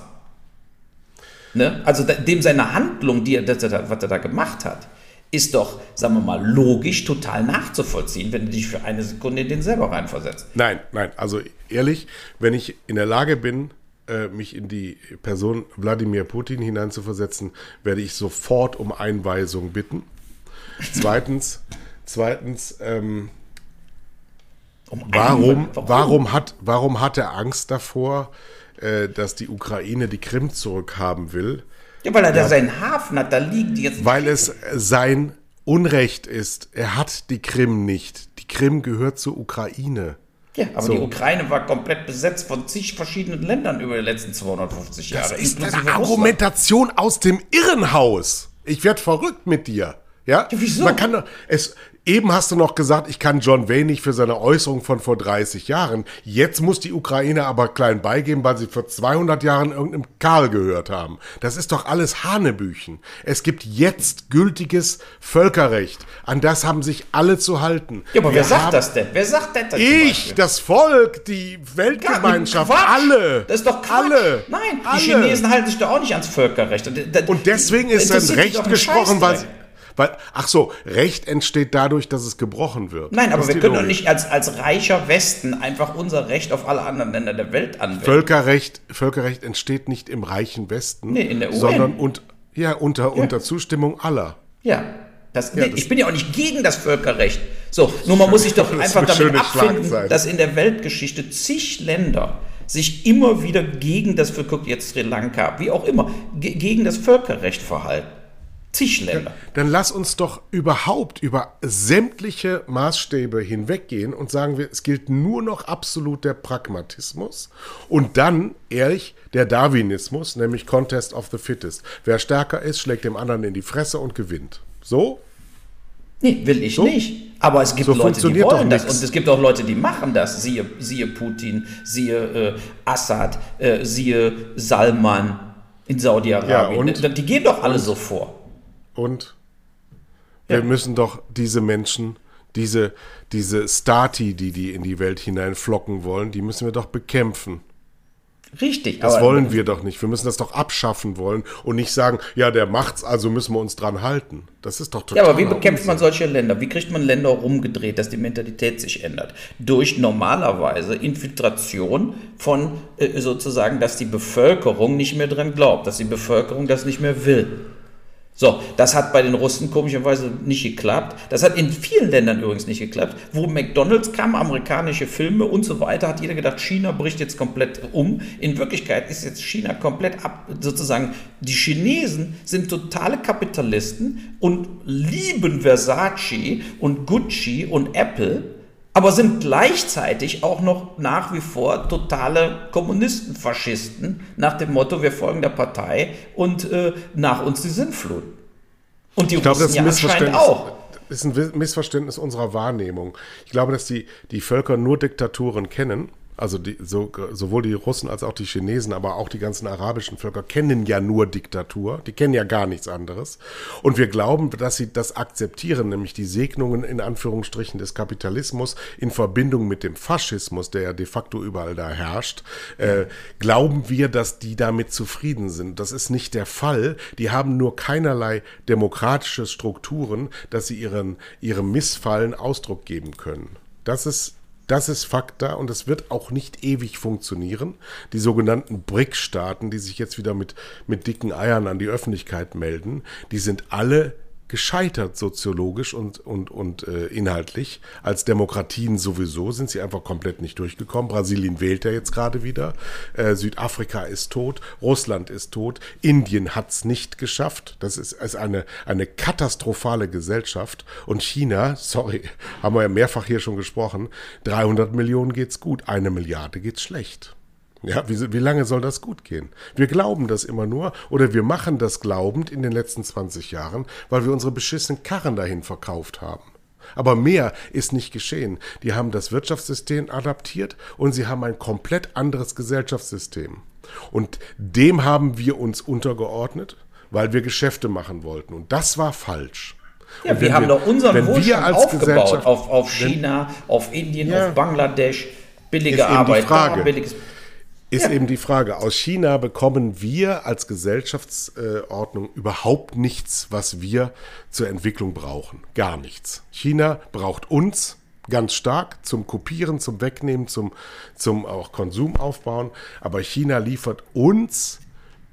Ne? Also dem seine Handlung, die er, was er da gemacht hat, ist doch, sagen wir mal, logisch total nachzuvollziehen, wenn du dich für eine Sekunde in den selber reinversetzt. Nein, nein, also ehrlich, wenn ich in der Lage bin, äh, mich in die Person Wladimir Putin hineinzuversetzen, werde ich sofort um Einweisung bitten. Zweitens, zweitens, ähm, um warum, warum? warum, hat, warum hat er Angst davor, äh, dass die Ukraine die Krim zurückhaben will? Ja, weil er ja, da seinen Hafen hat, da liegt jetzt. Weil es sein Unrecht ist. Er hat die Krim nicht. Die Krim gehört zur Ukraine. Ja, aber so. die Ukraine war komplett besetzt von zig verschiedenen Ländern über die letzten 250 Jahre. Das ist eine Argumentation aus dem Irrenhaus. Ich werde verrückt mit dir. Ja? ja wieso? Man kann es Eben hast du noch gesagt, ich kann John Wayne nicht für seine Äußerung von vor 30 Jahren. Jetzt muss die Ukraine aber klein beigeben, weil sie vor 200 Jahren irgendeinem Karl gehört haben. Das ist doch alles Hanebüchen. Es gibt jetzt gültiges Völkerrecht. An das haben sich alle zu halten. Ja, aber Wir wer sagt das denn? Wer sagt das denn? Ich, das Volk, die Weltgemeinschaft, ja, alle. Das ist doch Quatsch. Alle. Nein, die alle. Chinesen halten sich doch auch nicht ans Völkerrecht. Und, Und deswegen ist ein Recht gesprochen, weil sie weil, ach so, Recht entsteht dadurch, dass es gebrochen wird. Nein, aber wir können doch nicht als, als reicher Westen einfach unser Recht auf alle anderen Länder der Welt anwenden. Völkerrecht, Völkerrecht entsteht nicht im reichen Westen, nee, in der UN. sondern und, ja, unter, ja. unter Zustimmung aller. Ja. Das, ja, nee, ich bin ja auch nicht gegen das Völkerrecht. So, nur man muss sich doch einfach damit abfinden, dass in der Weltgeschichte zig Länder sich immer wieder gegen das, guck jetzt Sri Lanka, wie auch immer, gegen das Völkerrecht verhalten. Zig Länder. Dann, lass uns doch überhaupt über sämtliche Maßstäbe hinweggehen und sagen wir, es gilt nur noch absolut der Pragmatismus und dann, ehrlich, der Darwinismus, nämlich Contest of the Fittest. Wer stärker ist, schlägt dem anderen in die Fresse und gewinnt. So? Nee, will ich so? nicht. Aber es gibt so Leute, die wollen das. Und es gibt auch Leute, die machen das. Siehe, siehe Putin, siehe äh, Assad, äh, siehe Salman in Saudi-Arabien. Ja, die gehen doch alle so vor. Und ja. wir müssen doch diese Menschen, diese, diese Stati, die die in die Welt hineinflocken wollen, die müssen wir doch bekämpfen. Richtig. Das wollen wir doch nicht. Wir müssen das doch abschaffen wollen und nicht sagen, ja, der macht's, also müssen wir uns dran halten. Das ist doch total. Ja, aber wie bekämpft man solche Länder? Wie kriegt man Länder rumgedreht, dass die Mentalität sich ändert? Durch normalerweise Infiltration von äh, sozusagen, dass die Bevölkerung nicht mehr dran glaubt, dass die Bevölkerung das nicht mehr will. So, das hat bei den Russen komischerweise nicht geklappt. Das hat in vielen Ländern übrigens nicht geklappt. Wo McDonalds kam, amerikanische Filme und so weiter, hat jeder gedacht, China bricht jetzt komplett um. In Wirklichkeit ist jetzt China komplett ab, sozusagen, die Chinesen sind totale Kapitalisten und lieben Versace und Gucci und Apple aber sind gleichzeitig auch noch nach wie vor totale Kommunisten, Faschisten, nach dem Motto, wir folgen der Partei und äh, nach uns die Sinnflut. Und die ich glaube, das ja anscheinend auch. ist ein Missverständnis unserer Wahrnehmung. Ich glaube, dass die, die Völker nur Diktaturen kennen, Also die, so, sowohl die Russen als auch die Chinesen, aber auch die ganzen arabischen Völker kennen ja nur Diktatur. Die kennen ja gar nichts anderes. Und wir glauben, dass sie das akzeptieren, nämlich die Segnungen in Anführungsstrichen des Kapitalismus in Verbindung mit dem Faschismus, der ja de facto überall da herrscht, äh, glauben wir, dass die damit zufrieden sind. Das ist nicht der Fall. Die haben nur keinerlei demokratische Strukturen, dass sie ihren, ihrem Missfallen Ausdruck geben können. Das ist das ist Fakt da und es wird auch nicht ewig funktionieren. Die sogenannten BRIC-Staaten, die sich jetzt wieder mit, mit dicken Eiern an die Öffentlichkeit melden, die sind alle gescheitert soziologisch und, und, und äh, inhaltlich. Als Demokratien sowieso sind sie einfach komplett nicht durchgekommen. Brasilien wählt ja jetzt gerade wieder. Äh, Südafrika ist tot. Russland ist tot. Indien hat's nicht geschafft. Das ist, ist eine, eine katastrophale Gesellschaft. Und China, sorry, haben wir ja mehrfach hier schon gesprochen, 300 Millionen geht's gut, eine Milliarde geht's schlecht. Ja, wie, wie lange soll das gut gehen? Wir glauben das immer nur oder wir machen das glaubend in den letzten 20 Jahren, weil wir unsere beschissenen Karren dahin verkauft haben. Aber mehr ist nicht geschehen. Die haben das Wirtschaftssystem adaptiert und sie haben ein komplett anderes Gesellschaftssystem. Und dem haben wir uns untergeordnet, weil wir Geschäfte machen wollten. Und das war falsch. Ja, wir haben wir, doch unseren Wohlstand aufgebaut auf, auf China, wenn, auf Indien, ja, auf Bangladesch, billige Arbeit, da, billiges ist ja. eben die Frage. Aus China bekommen wir als Gesellschaftsordnung überhaupt nichts, was wir zur Entwicklung brauchen. Gar nichts. China braucht uns ganz stark zum Kopieren, zum Wegnehmen, zum, zum auch Konsum aufbauen. Aber China liefert uns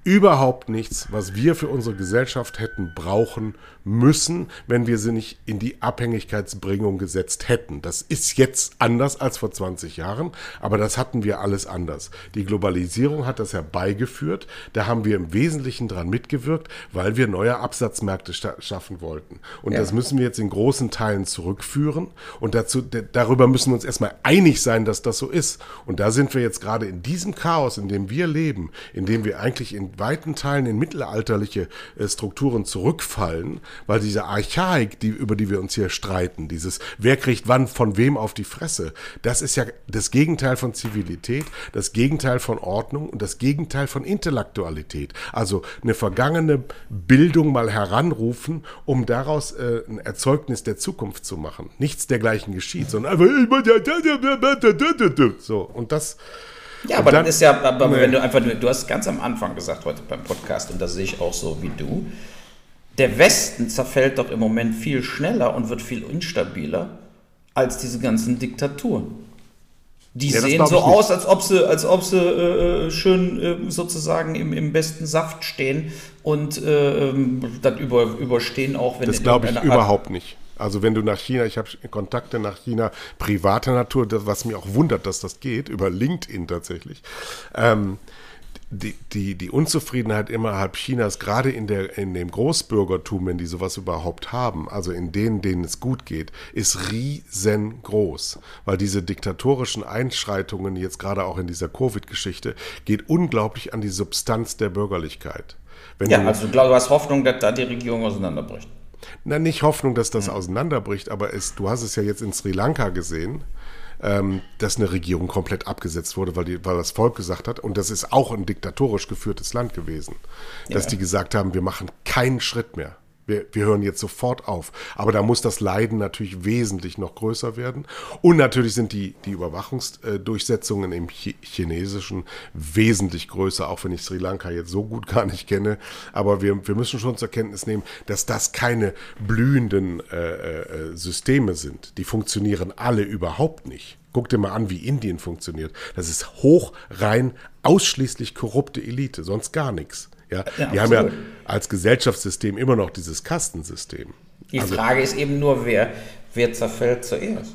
überhaupt nichts, was wir für unsere Gesellschaft hätten brauchen müssen, wenn wir sie nicht in die Abhängigkeitsbringung gesetzt hätten. Das ist jetzt anders als vor 20 Jahren, aber das hatten wir alles anders. Die Globalisierung hat das herbeigeführt. Da haben wir im Wesentlichen dran mitgewirkt, weil wir neue Absatzmärkte schaffen wollten. Und ja. das müssen wir jetzt in großen Teilen zurückführen. Und dazu, darüber müssen wir uns erstmal einig sein, dass das so ist. Und da sind wir jetzt gerade in diesem Chaos, in dem wir leben, in dem wir eigentlich in weiten Teilen in mittelalterliche äh, Strukturen zurückfallen, weil diese Archaik, die, über die wir uns hier streiten, dieses wer kriegt wann von wem auf die Fresse, das ist ja das Gegenteil von Zivilität, das Gegenteil von Ordnung und das Gegenteil von Intellektualität. Also eine vergangene Bildung mal heranrufen, um daraus äh, ein Erzeugnis der Zukunft zu machen. Nichts dergleichen geschieht, sondern einfach so und das ja, aber dann, das ist ja, aber nee. wenn du einfach, du hast ganz am Anfang gesagt heute beim Podcast, und das sehe ich auch so wie du, der Westen zerfällt doch im Moment viel schneller und wird viel instabiler als diese ganzen Diktaturen. Die ja, sehen so aus, als ob sie, als ob sie äh, schön äh, sozusagen im, im besten Saft stehen und äh, ähm, das über, überstehen, auch wenn Das glaube ich überhaupt nicht. Also wenn du nach China, ich habe Kontakte nach China privater Natur, das, was mir auch wundert, dass das geht, über LinkedIn tatsächlich. Ähm, die, die, die Unzufriedenheit innerhalb Chinas, gerade in, der, in dem Großbürgertum, wenn die sowas überhaupt haben, also in denen, denen es gut geht, ist riesengroß. Weil diese diktatorischen Einschreitungen, jetzt gerade auch in dieser Covid-Geschichte, geht unglaublich an die Substanz der Bürgerlichkeit. Wenn ja, du, also du hast Hoffnung, dass da die Regierung auseinanderbricht. Na, nicht Hoffnung, dass das auseinanderbricht, aber es, du hast es ja jetzt in Sri Lanka gesehen ähm, dass eine Regierung komplett abgesetzt wurde, weil, die, weil das Volk gesagt hat, und das ist auch ein diktatorisch geführtes Land gewesen, dass ja. die gesagt haben, wir machen keinen Schritt mehr. Wir, wir hören jetzt sofort auf. Aber da muss das Leiden natürlich wesentlich noch größer werden. Und natürlich sind die, die Überwachungsdurchsetzungen im Chinesischen wesentlich größer, auch wenn ich Sri Lanka jetzt so gut gar nicht kenne. Aber wir, wir müssen schon zur Kenntnis nehmen, dass das keine blühenden äh, äh, Systeme sind. Die funktionieren alle überhaupt nicht. Guck dir mal an, wie Indien funktioniert. Das ist hoch, rein, ausschließlich korrupte Elite, sonst gar nichts. Ja, ja die haben ja als Gesellschaftssystem immer noch dieses Kastensystem. Die also, Frage ist eben nur, wer, wer zerfällt zuerst.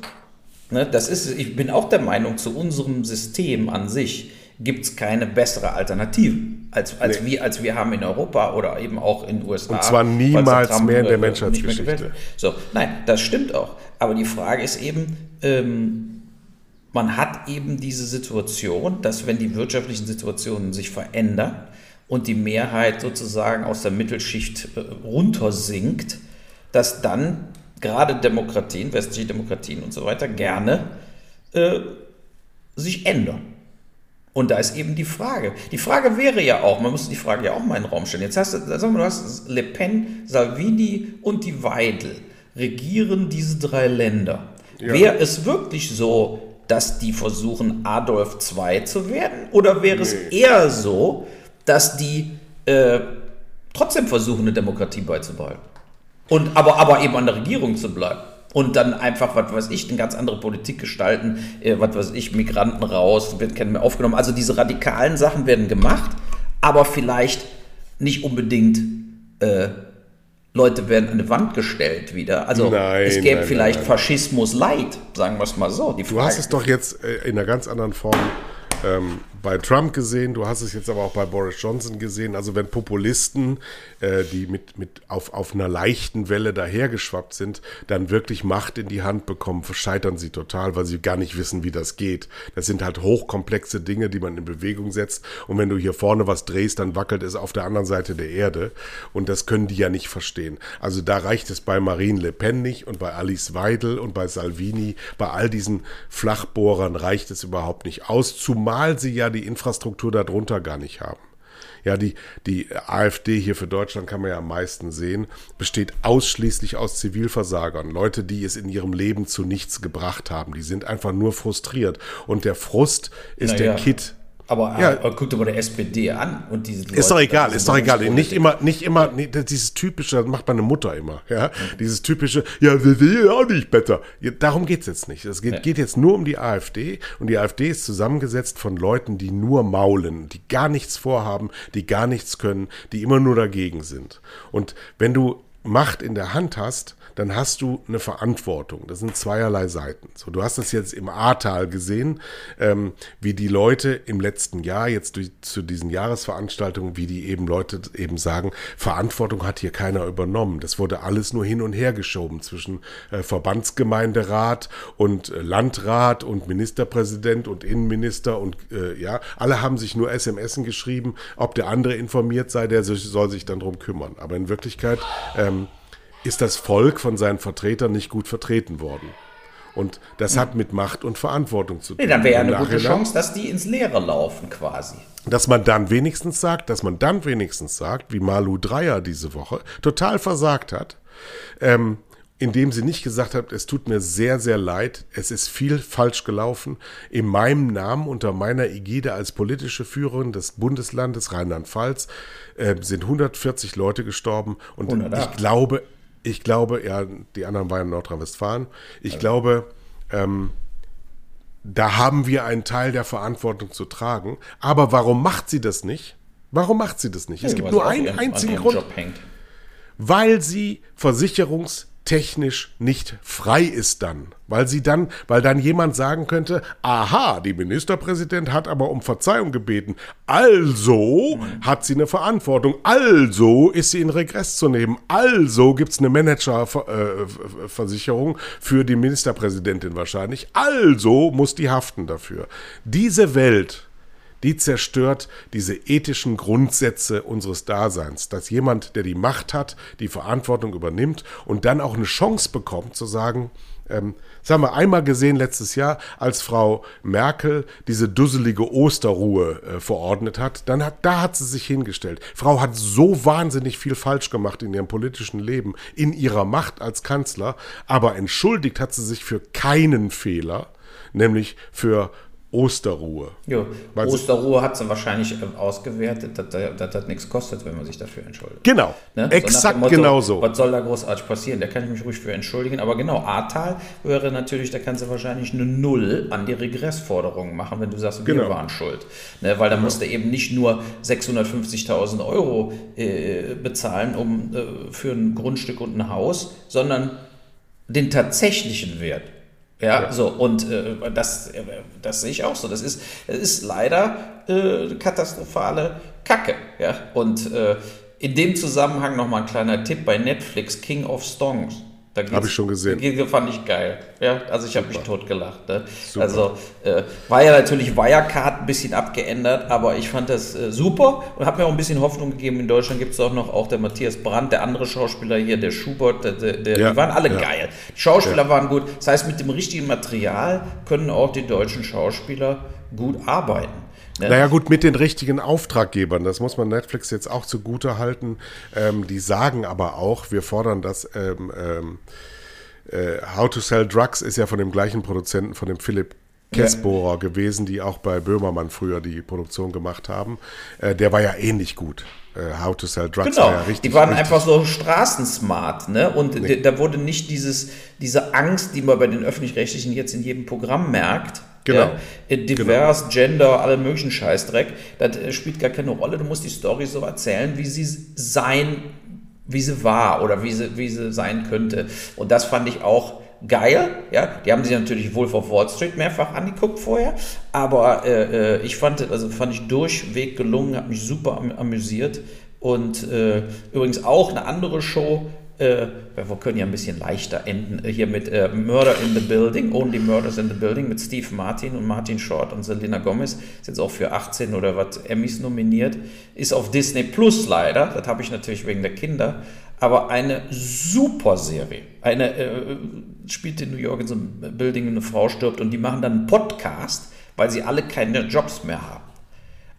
Ne, das ist, ich bin auch der Meinung, zu unserem System an sich gibt es keine bessere Alternative, als, als, nee. wir, als wir haben in Europa oder eben auch in den USA. Und zwar niemals mehr in der Menschheitsgeschichte. So, nein, das stimmt auch. Aber die Frage ist eben, ähm, man hat eben diese Situation, dass wenn die wirtschaftlichen Situationen sich verändern, und die Mehrheit sozusagen aus der Mittelschicht äh, runtersinkt, dass dann gerade Demokratien, westliche Demokratien und so weiter gerne äh, sich ändern. Und da ist eben die Frage. Die Frage wäre ja auch, man muss die Frage ja auch mal in den Raum stellen. Jetzt hast du, sag mal, du hast Le Pen, Salvini und die Weidel regieren diese drei Länder. Ja. Wäre es wirklich so, dass die versuchen, Adolf II zu werden? Oder wäre nee. es eher so, dass die äh, trotzdem versuchen, eine Demokratie beizubehalten? Und aber, aber eben an der Regierung zu bleiben? und dann einfach, was weiß ich, eine ganz andere Politik gestalten, äh, was weiß ich, Migranten raus, werden keine mehr aufgenommen. Also diese radikalen Sachen werden gemacht, aber vielleicht nicht unbedingt äh, Leute werden an die Wand gestellt wieder. Also nein, es gäbe nein, vielleicht nein. Faschismus Leid, sagen wir es mal so. du hast es doch jetzt äh, in einer ganz anderen Form ähm, bei Trump gesehen, du hast es jetzt aber auch bei Boris Johnson gesehen. Also wenn Populisten, äh, die mit, mit auf, auf einer leichten Welle dahergeschwappt sind, dann wirklich Macht in die Hand bekommen, scheitern sie total, weil sie gar nicht wissen, wie das geht. Das sind halt hochkomplexe Dinge, die man in Bewegung setzt. Und wenn du hier vorne was drehst, dann wackelt es auf der anderen Seite der Erde. Und das können die ja nicht verstehen. Also da reicht es bei Marine Le Pen nicht und bei Alice Weidel und bei Salvini, bei all diesen Flachbohrern reicht es überhaupt nicht aus, zumal sie ja die Infrastruktur darunter gar nicht haben. Ja, die, die AfD hier für Deutschland kann man ja am meisten sehen, besteht ausschließlich aus Zivilversagern, Leute, die es in ihrem Leben zu nichts gebracht haben. Die sind einfach nur frustriert. Und der Frust ist naja. der Kit aber, ja. aber guck dir mal der SPD an und diese Ist doch egal, ist doch egal. Nicht immer, nicht immer, nicht, dieses typische, das macht meine Mutter immer, ja. Mhm. Dieses typische, ja, wir sehen auch nicht besser. Ja, darum geht's jetzt nicht. Es geht, ja. geht jetzt nur um die AfD und die AfD ist zusammengesetzt von Leuten, die nur maulen, die gar nichts vorhaben, die gar nichts können, die immer nur dagegen sind. Und wenn du Macht in der Hand hast, dann hast du eine Verantwortung. Das sind zweierlei Seiten. So, du hast das jetzt im Ahrtal gesehen, ähm, wie die Leute im letzten Jahr, jetzt durch, zu diesen Jahresveranstaltungen, wie die eben Leute eben sagen, Verantwortung hat hier keiner übernommen. Das wurde alles nur hin und her geschoben zwischen äh, Verbandsgemeinderat und äh, Landrat und Ministerpräsident und Innenminister und äh, ja, alle haben sich nur SMS geschrieben, ob der andere informiert sei, der soll sich dann drum kümmern. Aber in Wirklichkeit ähm, ist das Volk von seinen Vertretern nicht gut vertreten worden. Und das hat mit Macht und Verantwortung zu tun. Nee, dann wäre ja eine gute Chance, dass die ins Leere laufen quasi. Dass man dann wenigstens sagt, dass man dann wenigstens sagt, wie Malu Dreyer diese Woche total versagt hat, ähm, indem sie nicht gesagt hat, es tut mir sehr, sehr leid, es ist viel falsch gelaufen. In meinem Namen, unter meiner Ägide als politische Führerin des Bundeslandes Rheinland-Pfalz, äh, sind 140 Leute gestorben. Und 108. ich glaube, ich glaube, ja, die anderen waren in Nordrhein-Westfalen. Ich also. glaube, ähm, da haben wir einen Teil der Verantwortung zu tragen. Aber warum macht sie das nicht? Warum macht sie das nicht? Ja, es gibt nur einen einzigen Grund. Weil sie Versicherungs- technisch nicht frei ist dann, weil sie dann, weil dann jemand sagen könnte, aha, die Ministerpräsident hat aber um Verzeihung gebeten, also hat sie eine Verantwortung, also ist sie in Regress zu nehmen, also gibt es eine Managerversicherung für die Ministerpräsidentin wahrscheinlich, also muss die haften dafür. Diese Welt die zerstört diese ethischen Grundsätze unseres Daseins, dass jemand, der die Macht hat, die Verantwortung übernimmt und dann auch eine Chance bekommt zu sagen, ähm, das haben wir einmal gesehen letztes Jahr, als Frau Merkel diese dusselige Osterruhe äh, verordnet hat, dann hat, da hat sie sich hingestellt. Frau hat so wahnsinnig viel falsch gemacht in ihrem politischen Leben, in ihrer Macht als Kanzler, aber entschuldigt hat sie sich für keinen Fehler, nämlich für Osterruhe. Jo, Osterruhe hat sie wahrscheinlich äh, ausgewertet, dass, dass das nichts kostet, wenn man sich dafür entschuldigt. Genau, ne? exakt so genau so. Was soll da großartig passieren? Da kann ich mich ruhig für entschuldigen. Aber genau, Ahrtal wäre natürlich, da kannst du wahrscheinlich eine Null an die Regressforderungen machen, wenn du sagst, wir genau. waren schuld. Ne? Weil da genau. musst du eben nicht nur 650.000 Euro äh, bezahlen um, äh, für ein Grundstück und ein Haus, sondern den tatsächlichen Wert. Ja, ja, so, und äh, das, äh, das sehe ich auch so. Das ist, das ist leider äh, katastrophale Kacke. Ja? Und äh, in dem Zusammenhang nochmal ein kleiner Tipp bei Netflix, King of Songs. Habe ich schon gesehen. Fand ich geil. Ja, also ich habe mich totgelacht. Ne? Also äh, war ja natürlich Wirecard ein bisschen abgeändert, aber ich fand das äh, super und habe mir auch ein bisschen Hoffnung gegeben. In Deutschland gibt es auch noch auch der Matthias Brandt, der andere Schauspieler hier, der Schubert, der, der, ja, die waren alle ja. geil. Die Schauspieler ja. waren gut. Das heißt, mit dem richtigen Material können auch die deutschen Schauspieler gut arbeiten. Naja gut, mit den richtigen Auftraggebern, das muss man Netflix jetzt auch zugute halten. Ähm, die sagen aber auch, wir fordern das. Ähm, ähm, äh, How to Sell Drugs ist ja von dem gleichen Produzenten, von dem Philipp Kessbohrer ja. gewesen, die auch bei Böhmermann früher die Produktion gemacht haben. Äh, der war ja ähnlich gut. Äh, How to Sell Drugs genau. war ja richtig. Die waren richtig einfach so straßensmart, ne? Und nee. da wurde nicht dieses, diese Angst, die man bei den öffentlich-rechtlichen jetzt in jedem Programm merkt, Genau. Ja, divers, genau. Gender, alle möglichen Scheißdreck. Das äh, spielt gar keine Rolle. Du musst die Story so erzählen, wie sie sein, wie sie war oder wie sie, wie sie sein könnte. Und das fand ich auch geil. Ja, die haben sich natürlich wohl auf Wall Street mehrfach angeguckt vorher, aber äh, äh ich fand, also fand ich durchweg gelungen, habe mich super am, amüsiert. Und äh, übrigens auch eine andere Show, äh, wir können ja ein bisschen leichter enden, äh, hier mit äh, Murder in the Building, Only Murders in the Building mit Steve Martin und Martin Short und Selena Gomez. Ist jetzt auch für 18 oder was Emmys nominiert. Ist auf Disney Plus leider, das habe ich natürlich wegen der Kinder, aber eine super Serie. Eine äh, spielt in New York in so einem Building, eine Frau stirbt und die machen dann einen Podcast, weil sie alle keine Jobs mehr haben.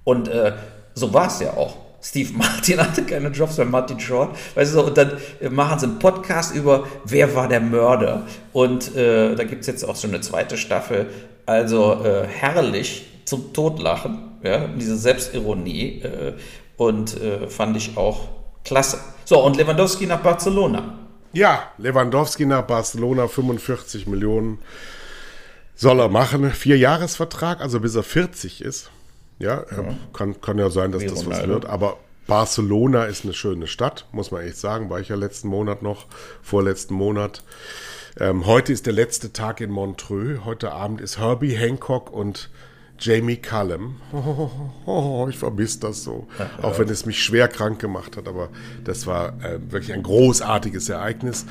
Und äh, so war es ja auch. Steve Martin hatte keine Jobs bei Martin Short. Weißt du, und dann äh, machen sie einen Podcast über, wer war der Mörder. Und äh, da gibt es jetzt auch schon eine zweite Staffel. Also äh, herrlich zum Totlachen, ja, diese Selbstironie. Äh, und äh, fand ich auch klasse. So, und Lewandowski nach Barcelona. Ja, Lewandowski nach Barcelona, 45 Millionen soll er machen. Vierjahresvertrag, also bis er 40 ist. Ja, ja. Kann, kann ja sein, dass Wie das was wird, aber Barcelona ist eine schöne Stadt, muss man echt sagen. War ich ja letzten Monat noch, vorletzten Monat. Ähm, heute ist der letzte Tag in Montreux. Heute Abend ist Herbie Hancock und Jamie Cullum. Oh, oh, oh, ich vermisse das so. Auch wenn es mich schwer krank gemacht hat, aber das war äh, wirklich ein großartiges Ereignis.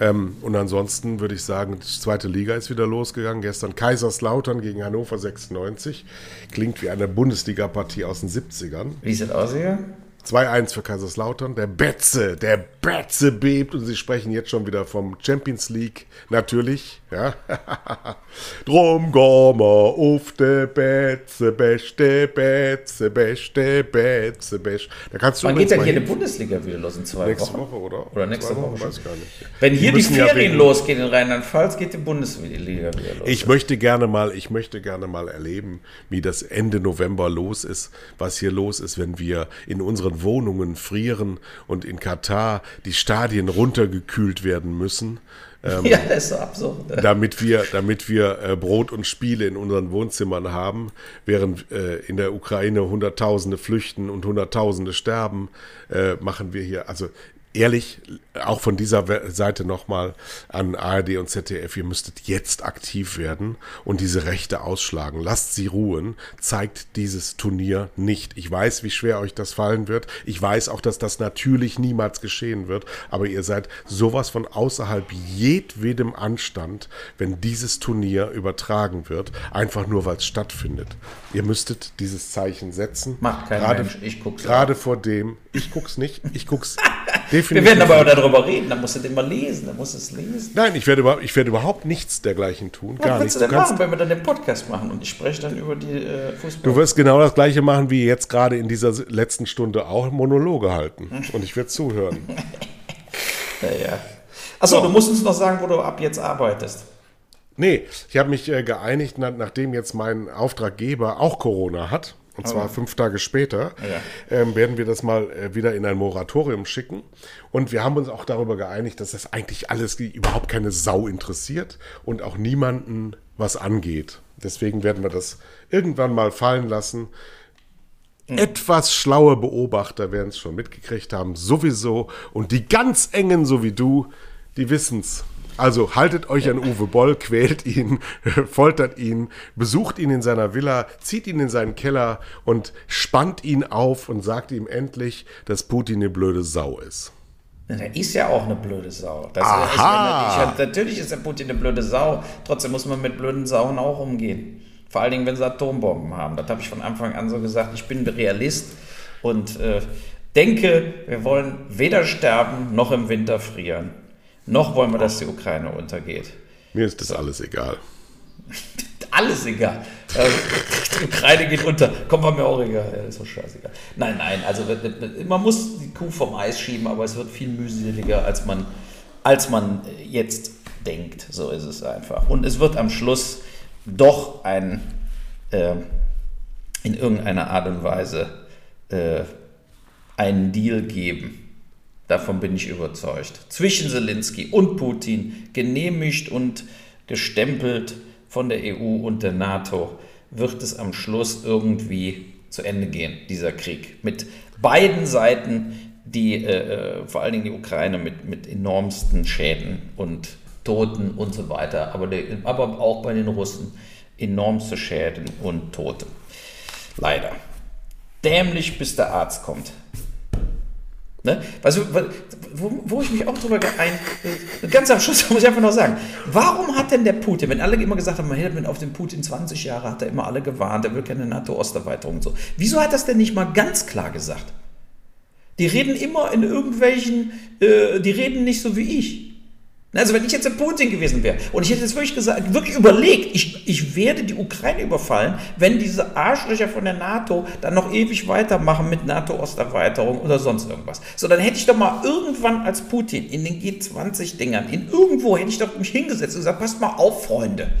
Ähm, und ansonsten würde ich sagen, die zweite Liga ist wieder losgegangen. Gestern Kaiserslautern gegen Hannover 96. Klingt wie eine Bundesliga-Partie aus den 70ern. Wie sieht aus hier? 2-1 für Kaiserslautern. Der Betze, der Betze bebt und sie sprechen jetzt schon wieder vom Champions League. Natürlich, ja. Drum gehen wir auf de Betze, beste Betze, beste Betze, beste. Da kannst du Wann geht denn hier die Bundesliga wieder los? In zwei nächste Wochen? Woche, oder? Oder nächste Woche, Woche weiß gar nicht. Wenn hier die, die Ferien ja losgehen in Rheinland-Pfalz, geht die Bundesliga wieder los. Ich möchte gerne mal, ich möchte gerne mal erleben, wie das Ende November los ist, was hier los ist, wenn wir in unseren Wohnungen frieren und in Katar die Stadien runtergekühlt werden müssen. Ähm, ja, das ist so absurd. Damit wir, damit wir äh, Brot und Spiele in unseren Wohnzimmern haben, während äh, in der Ukraine Hunderttausende flüchten und Hunderttausende sterben, äh, machen wir hier, also ehrlich, auch von dieser Seite nochmal an ARD und ZDF, ihr müsstet jetzt aktiv werden und diese Rechte ausschlagen. Lasst sie ruhen, zeigt dieses Turnier nicht. Ich weiß, wie schwer euch das fallen wird. Ich weiß auch, dass das natürlich niemals geschehen wird, aber ihr seid sowas von außerhalb jedwedem Anstand, wenn dieses Turnier übertragen wird, einfach nur weil es stattfindet. Ihr müsstet dieses Zeichen setzen. Macht kein gerade, Mensch, ich guck's Gerade vor dem, ich guck's nicht, ich guck's Definitiv. Wir werden aber darüber reden, dann musst du den mal lesen, dann musst du es lesen. Nein, ich werde, über, ich werde überhaupt nichts dergleichen tun. Was gar nichts. du denn du machen, wenn wir dann den Podcast machen und ich spreche dann über die äh, Fußball? Du wirst genau das gleiche machen, wie jetzt gerade in dieser letzten Stunde auch Monologe halten. Und ich werde zuhören. naja. Achso, so. du musst uns noch sagen, wo du ab jetzt arbeitest. Nee, ich habe mich äh, geeinigt, nachdem jetzt mein Auftraggeber auch Corona hat und zwar oh. fünf Tage später, ja. ähm, werden wir das mal äh, wieder in ein Moratorium schicken. Und wir haben uns auch darüber geeinigt, dass das eigentlich alles überhaupt keine Sau interessiert und auch niemanden was angeht. Deswegen werden wir das irgendwann mal fallen lassen. Mhm. Etwas schlaue Beobachter werden es schon mitgekriegt haben, sowieso. Und die ganz engen, so wie du, die wissen es. Also haltet euch an Uwe Boll, quält ihn, foltert ihn, besucht ihn in seiner Villa, zieht ihn in seinen Keller und spannt ihn auf und sagt ihm endlich, dass Putin eine blöde Sau ist. Der ist ja auch eine blöde Sau. Das Aha. Ist, natürlich ist der Putin eine blöde Sau. Trotzdem muss man mit blöden Sauen auch umgehen. Vor allen Dingen, wenn sie Atombomben haben. Das habe ich von Anfang an so gesagt. Ich bin Realist und äh, denke, wir wollen weder sterben noch im Winter frieren. Noch wollen wir, dass die Ukraine untergeht. Mir ist das alles egal. alles egal. Äh, die Ukraine geht unter. Kommt mir auch egal. Ja, ist doch scheißegal. Nein, nein, also man muss die Kuh vom Eis schieben, aber es wird viel mühseliger, als man, als man jetzt denkt. So ist es einfach. Und es wird am Schluss doch ein, äh, in irgendeiner Art und Weise äh, einen Deal geben. Davon bin ich überzeugt. Zwischen Zelensky und Putin, genehmigt und gestempelt von der EU und der NATO, wird es am Schluss irgendwie zu Ende gehen, dieser Krieg. Mit beiden Seiten, die, äh, äh vor allen Dingen die Ukraine, mit, mit enormsten Schäden und Toten und so weiter, aber, der, aber auch bei den Russen enormste Schäden und Tote. Leider. Dämlich, bis der Arzt kommt. Ne? Du, wo, wo, ich mich auch drüber ein, ganz am Schluss muss ich einfach noch sagen, warum hat denn der Putin, wenn alle immer gesagt haben, man hält auf den Putin 20 Jahre, hat er immer alle gewarnt, er will keine NATO-Osterweiterung und so. Wieso hat das denn nicht mal ganz klar gesagt? Die reden immer in irgendwelchen, äh, die reden nicht so wie ich. Also wenn ich jetzt der Putin gewesen wäre und ich hätte jetzt wirklich gesagt, wirklich überlegt, ich, ich werde die Ukraine überfallen, wenn diese Arschlöcher von der NATO dann noch ewig weitermachen mit NATO-Osterweiterung oder sonst irgendwas. So, dann hätte ich doch mal irgendwann als Putin in den G20-Dingern, in irgendwo hätte ich doch mich hingesetzt und gesagt, passt mal auf, Freunde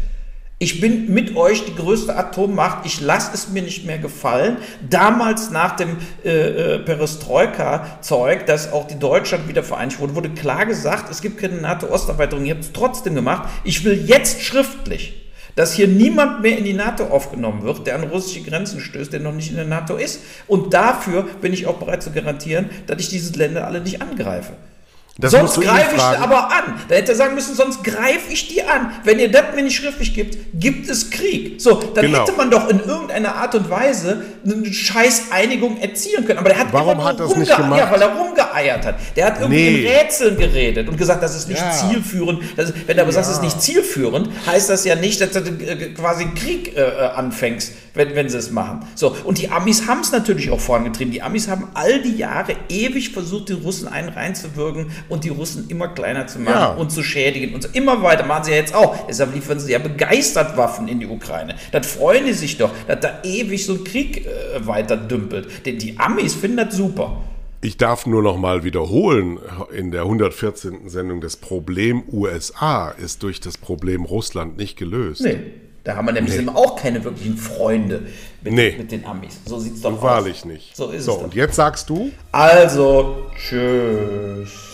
ich bin mit euch die größte Atommacht. Ich lasse es mir nicht mehr gefallen. Damals nach dem äh, äh, Perestroika-Zeug, dass auch die Deutschland wieder vereinigt wurde, wurde klar gesagt, es gibt keine NATO-Osterweiterung. Ihr habt es trotzdem gemacht. Ich will jetzt schriftlich, dass hier niemand mehr in die NATO aufgenommen wird, der an russische Grenzen stößt, der noch nicht in der NATO ist. Und dafür bin ich auch bereit zu garantieren, dass ich diese Länder alle nicht angreife. Das sonst greife ich aber an. Da hätte er sagen müssen, sonst greife ich die an. Wenn ihr das mir nicht schriftlich gibt, gibt es Krieg. So, dann genau. hätte man doch in irgendeiner Art und Weise eine scheiß Einigung erzielen können. Aber der hat Warum hat das nicht gemacht? Ja, weil er rumgeeiert hat. Der hat irgendwie nee. in Rätseln geredet und gesagt, das ist nicht ja. zielführend. Das wenn du aber ja. sagst, es ist nicht zielführend, heißt das ja nicht, dass du äh, quasi Krieg äh, äh, anfängst, wenn, wenn sie es machen. So, und die Amis haben es natürlich auch vorangetrieben. Die Amis haben all die Jahre ewig versucht, den Russen einen reinzuwirken und die Russen immer kleiner zu machen ja. und zu schädigen und so immer weiter. Machen sie ja jetzt auch. Deshalb liefern sie ja begeistert Waffen in die Ukraine. Das freuen die sich doch, dass da ewig so ein Krieg äh, weiter dümpelt. Denn die Amis finden das super. Ich darf nur noch mal wiederholen, in der 114. Sendung, das Problem USA ist durch das Problem Russland nicht gelöst. Nee. Da haben wir nämlich nee. auch keine wirklichen Freunde mit, nee. mit den Amis. So sieht es doch aus. Wahrlich nicht. So ist so, es. So, und jetzt sagst du? Also, tschüss.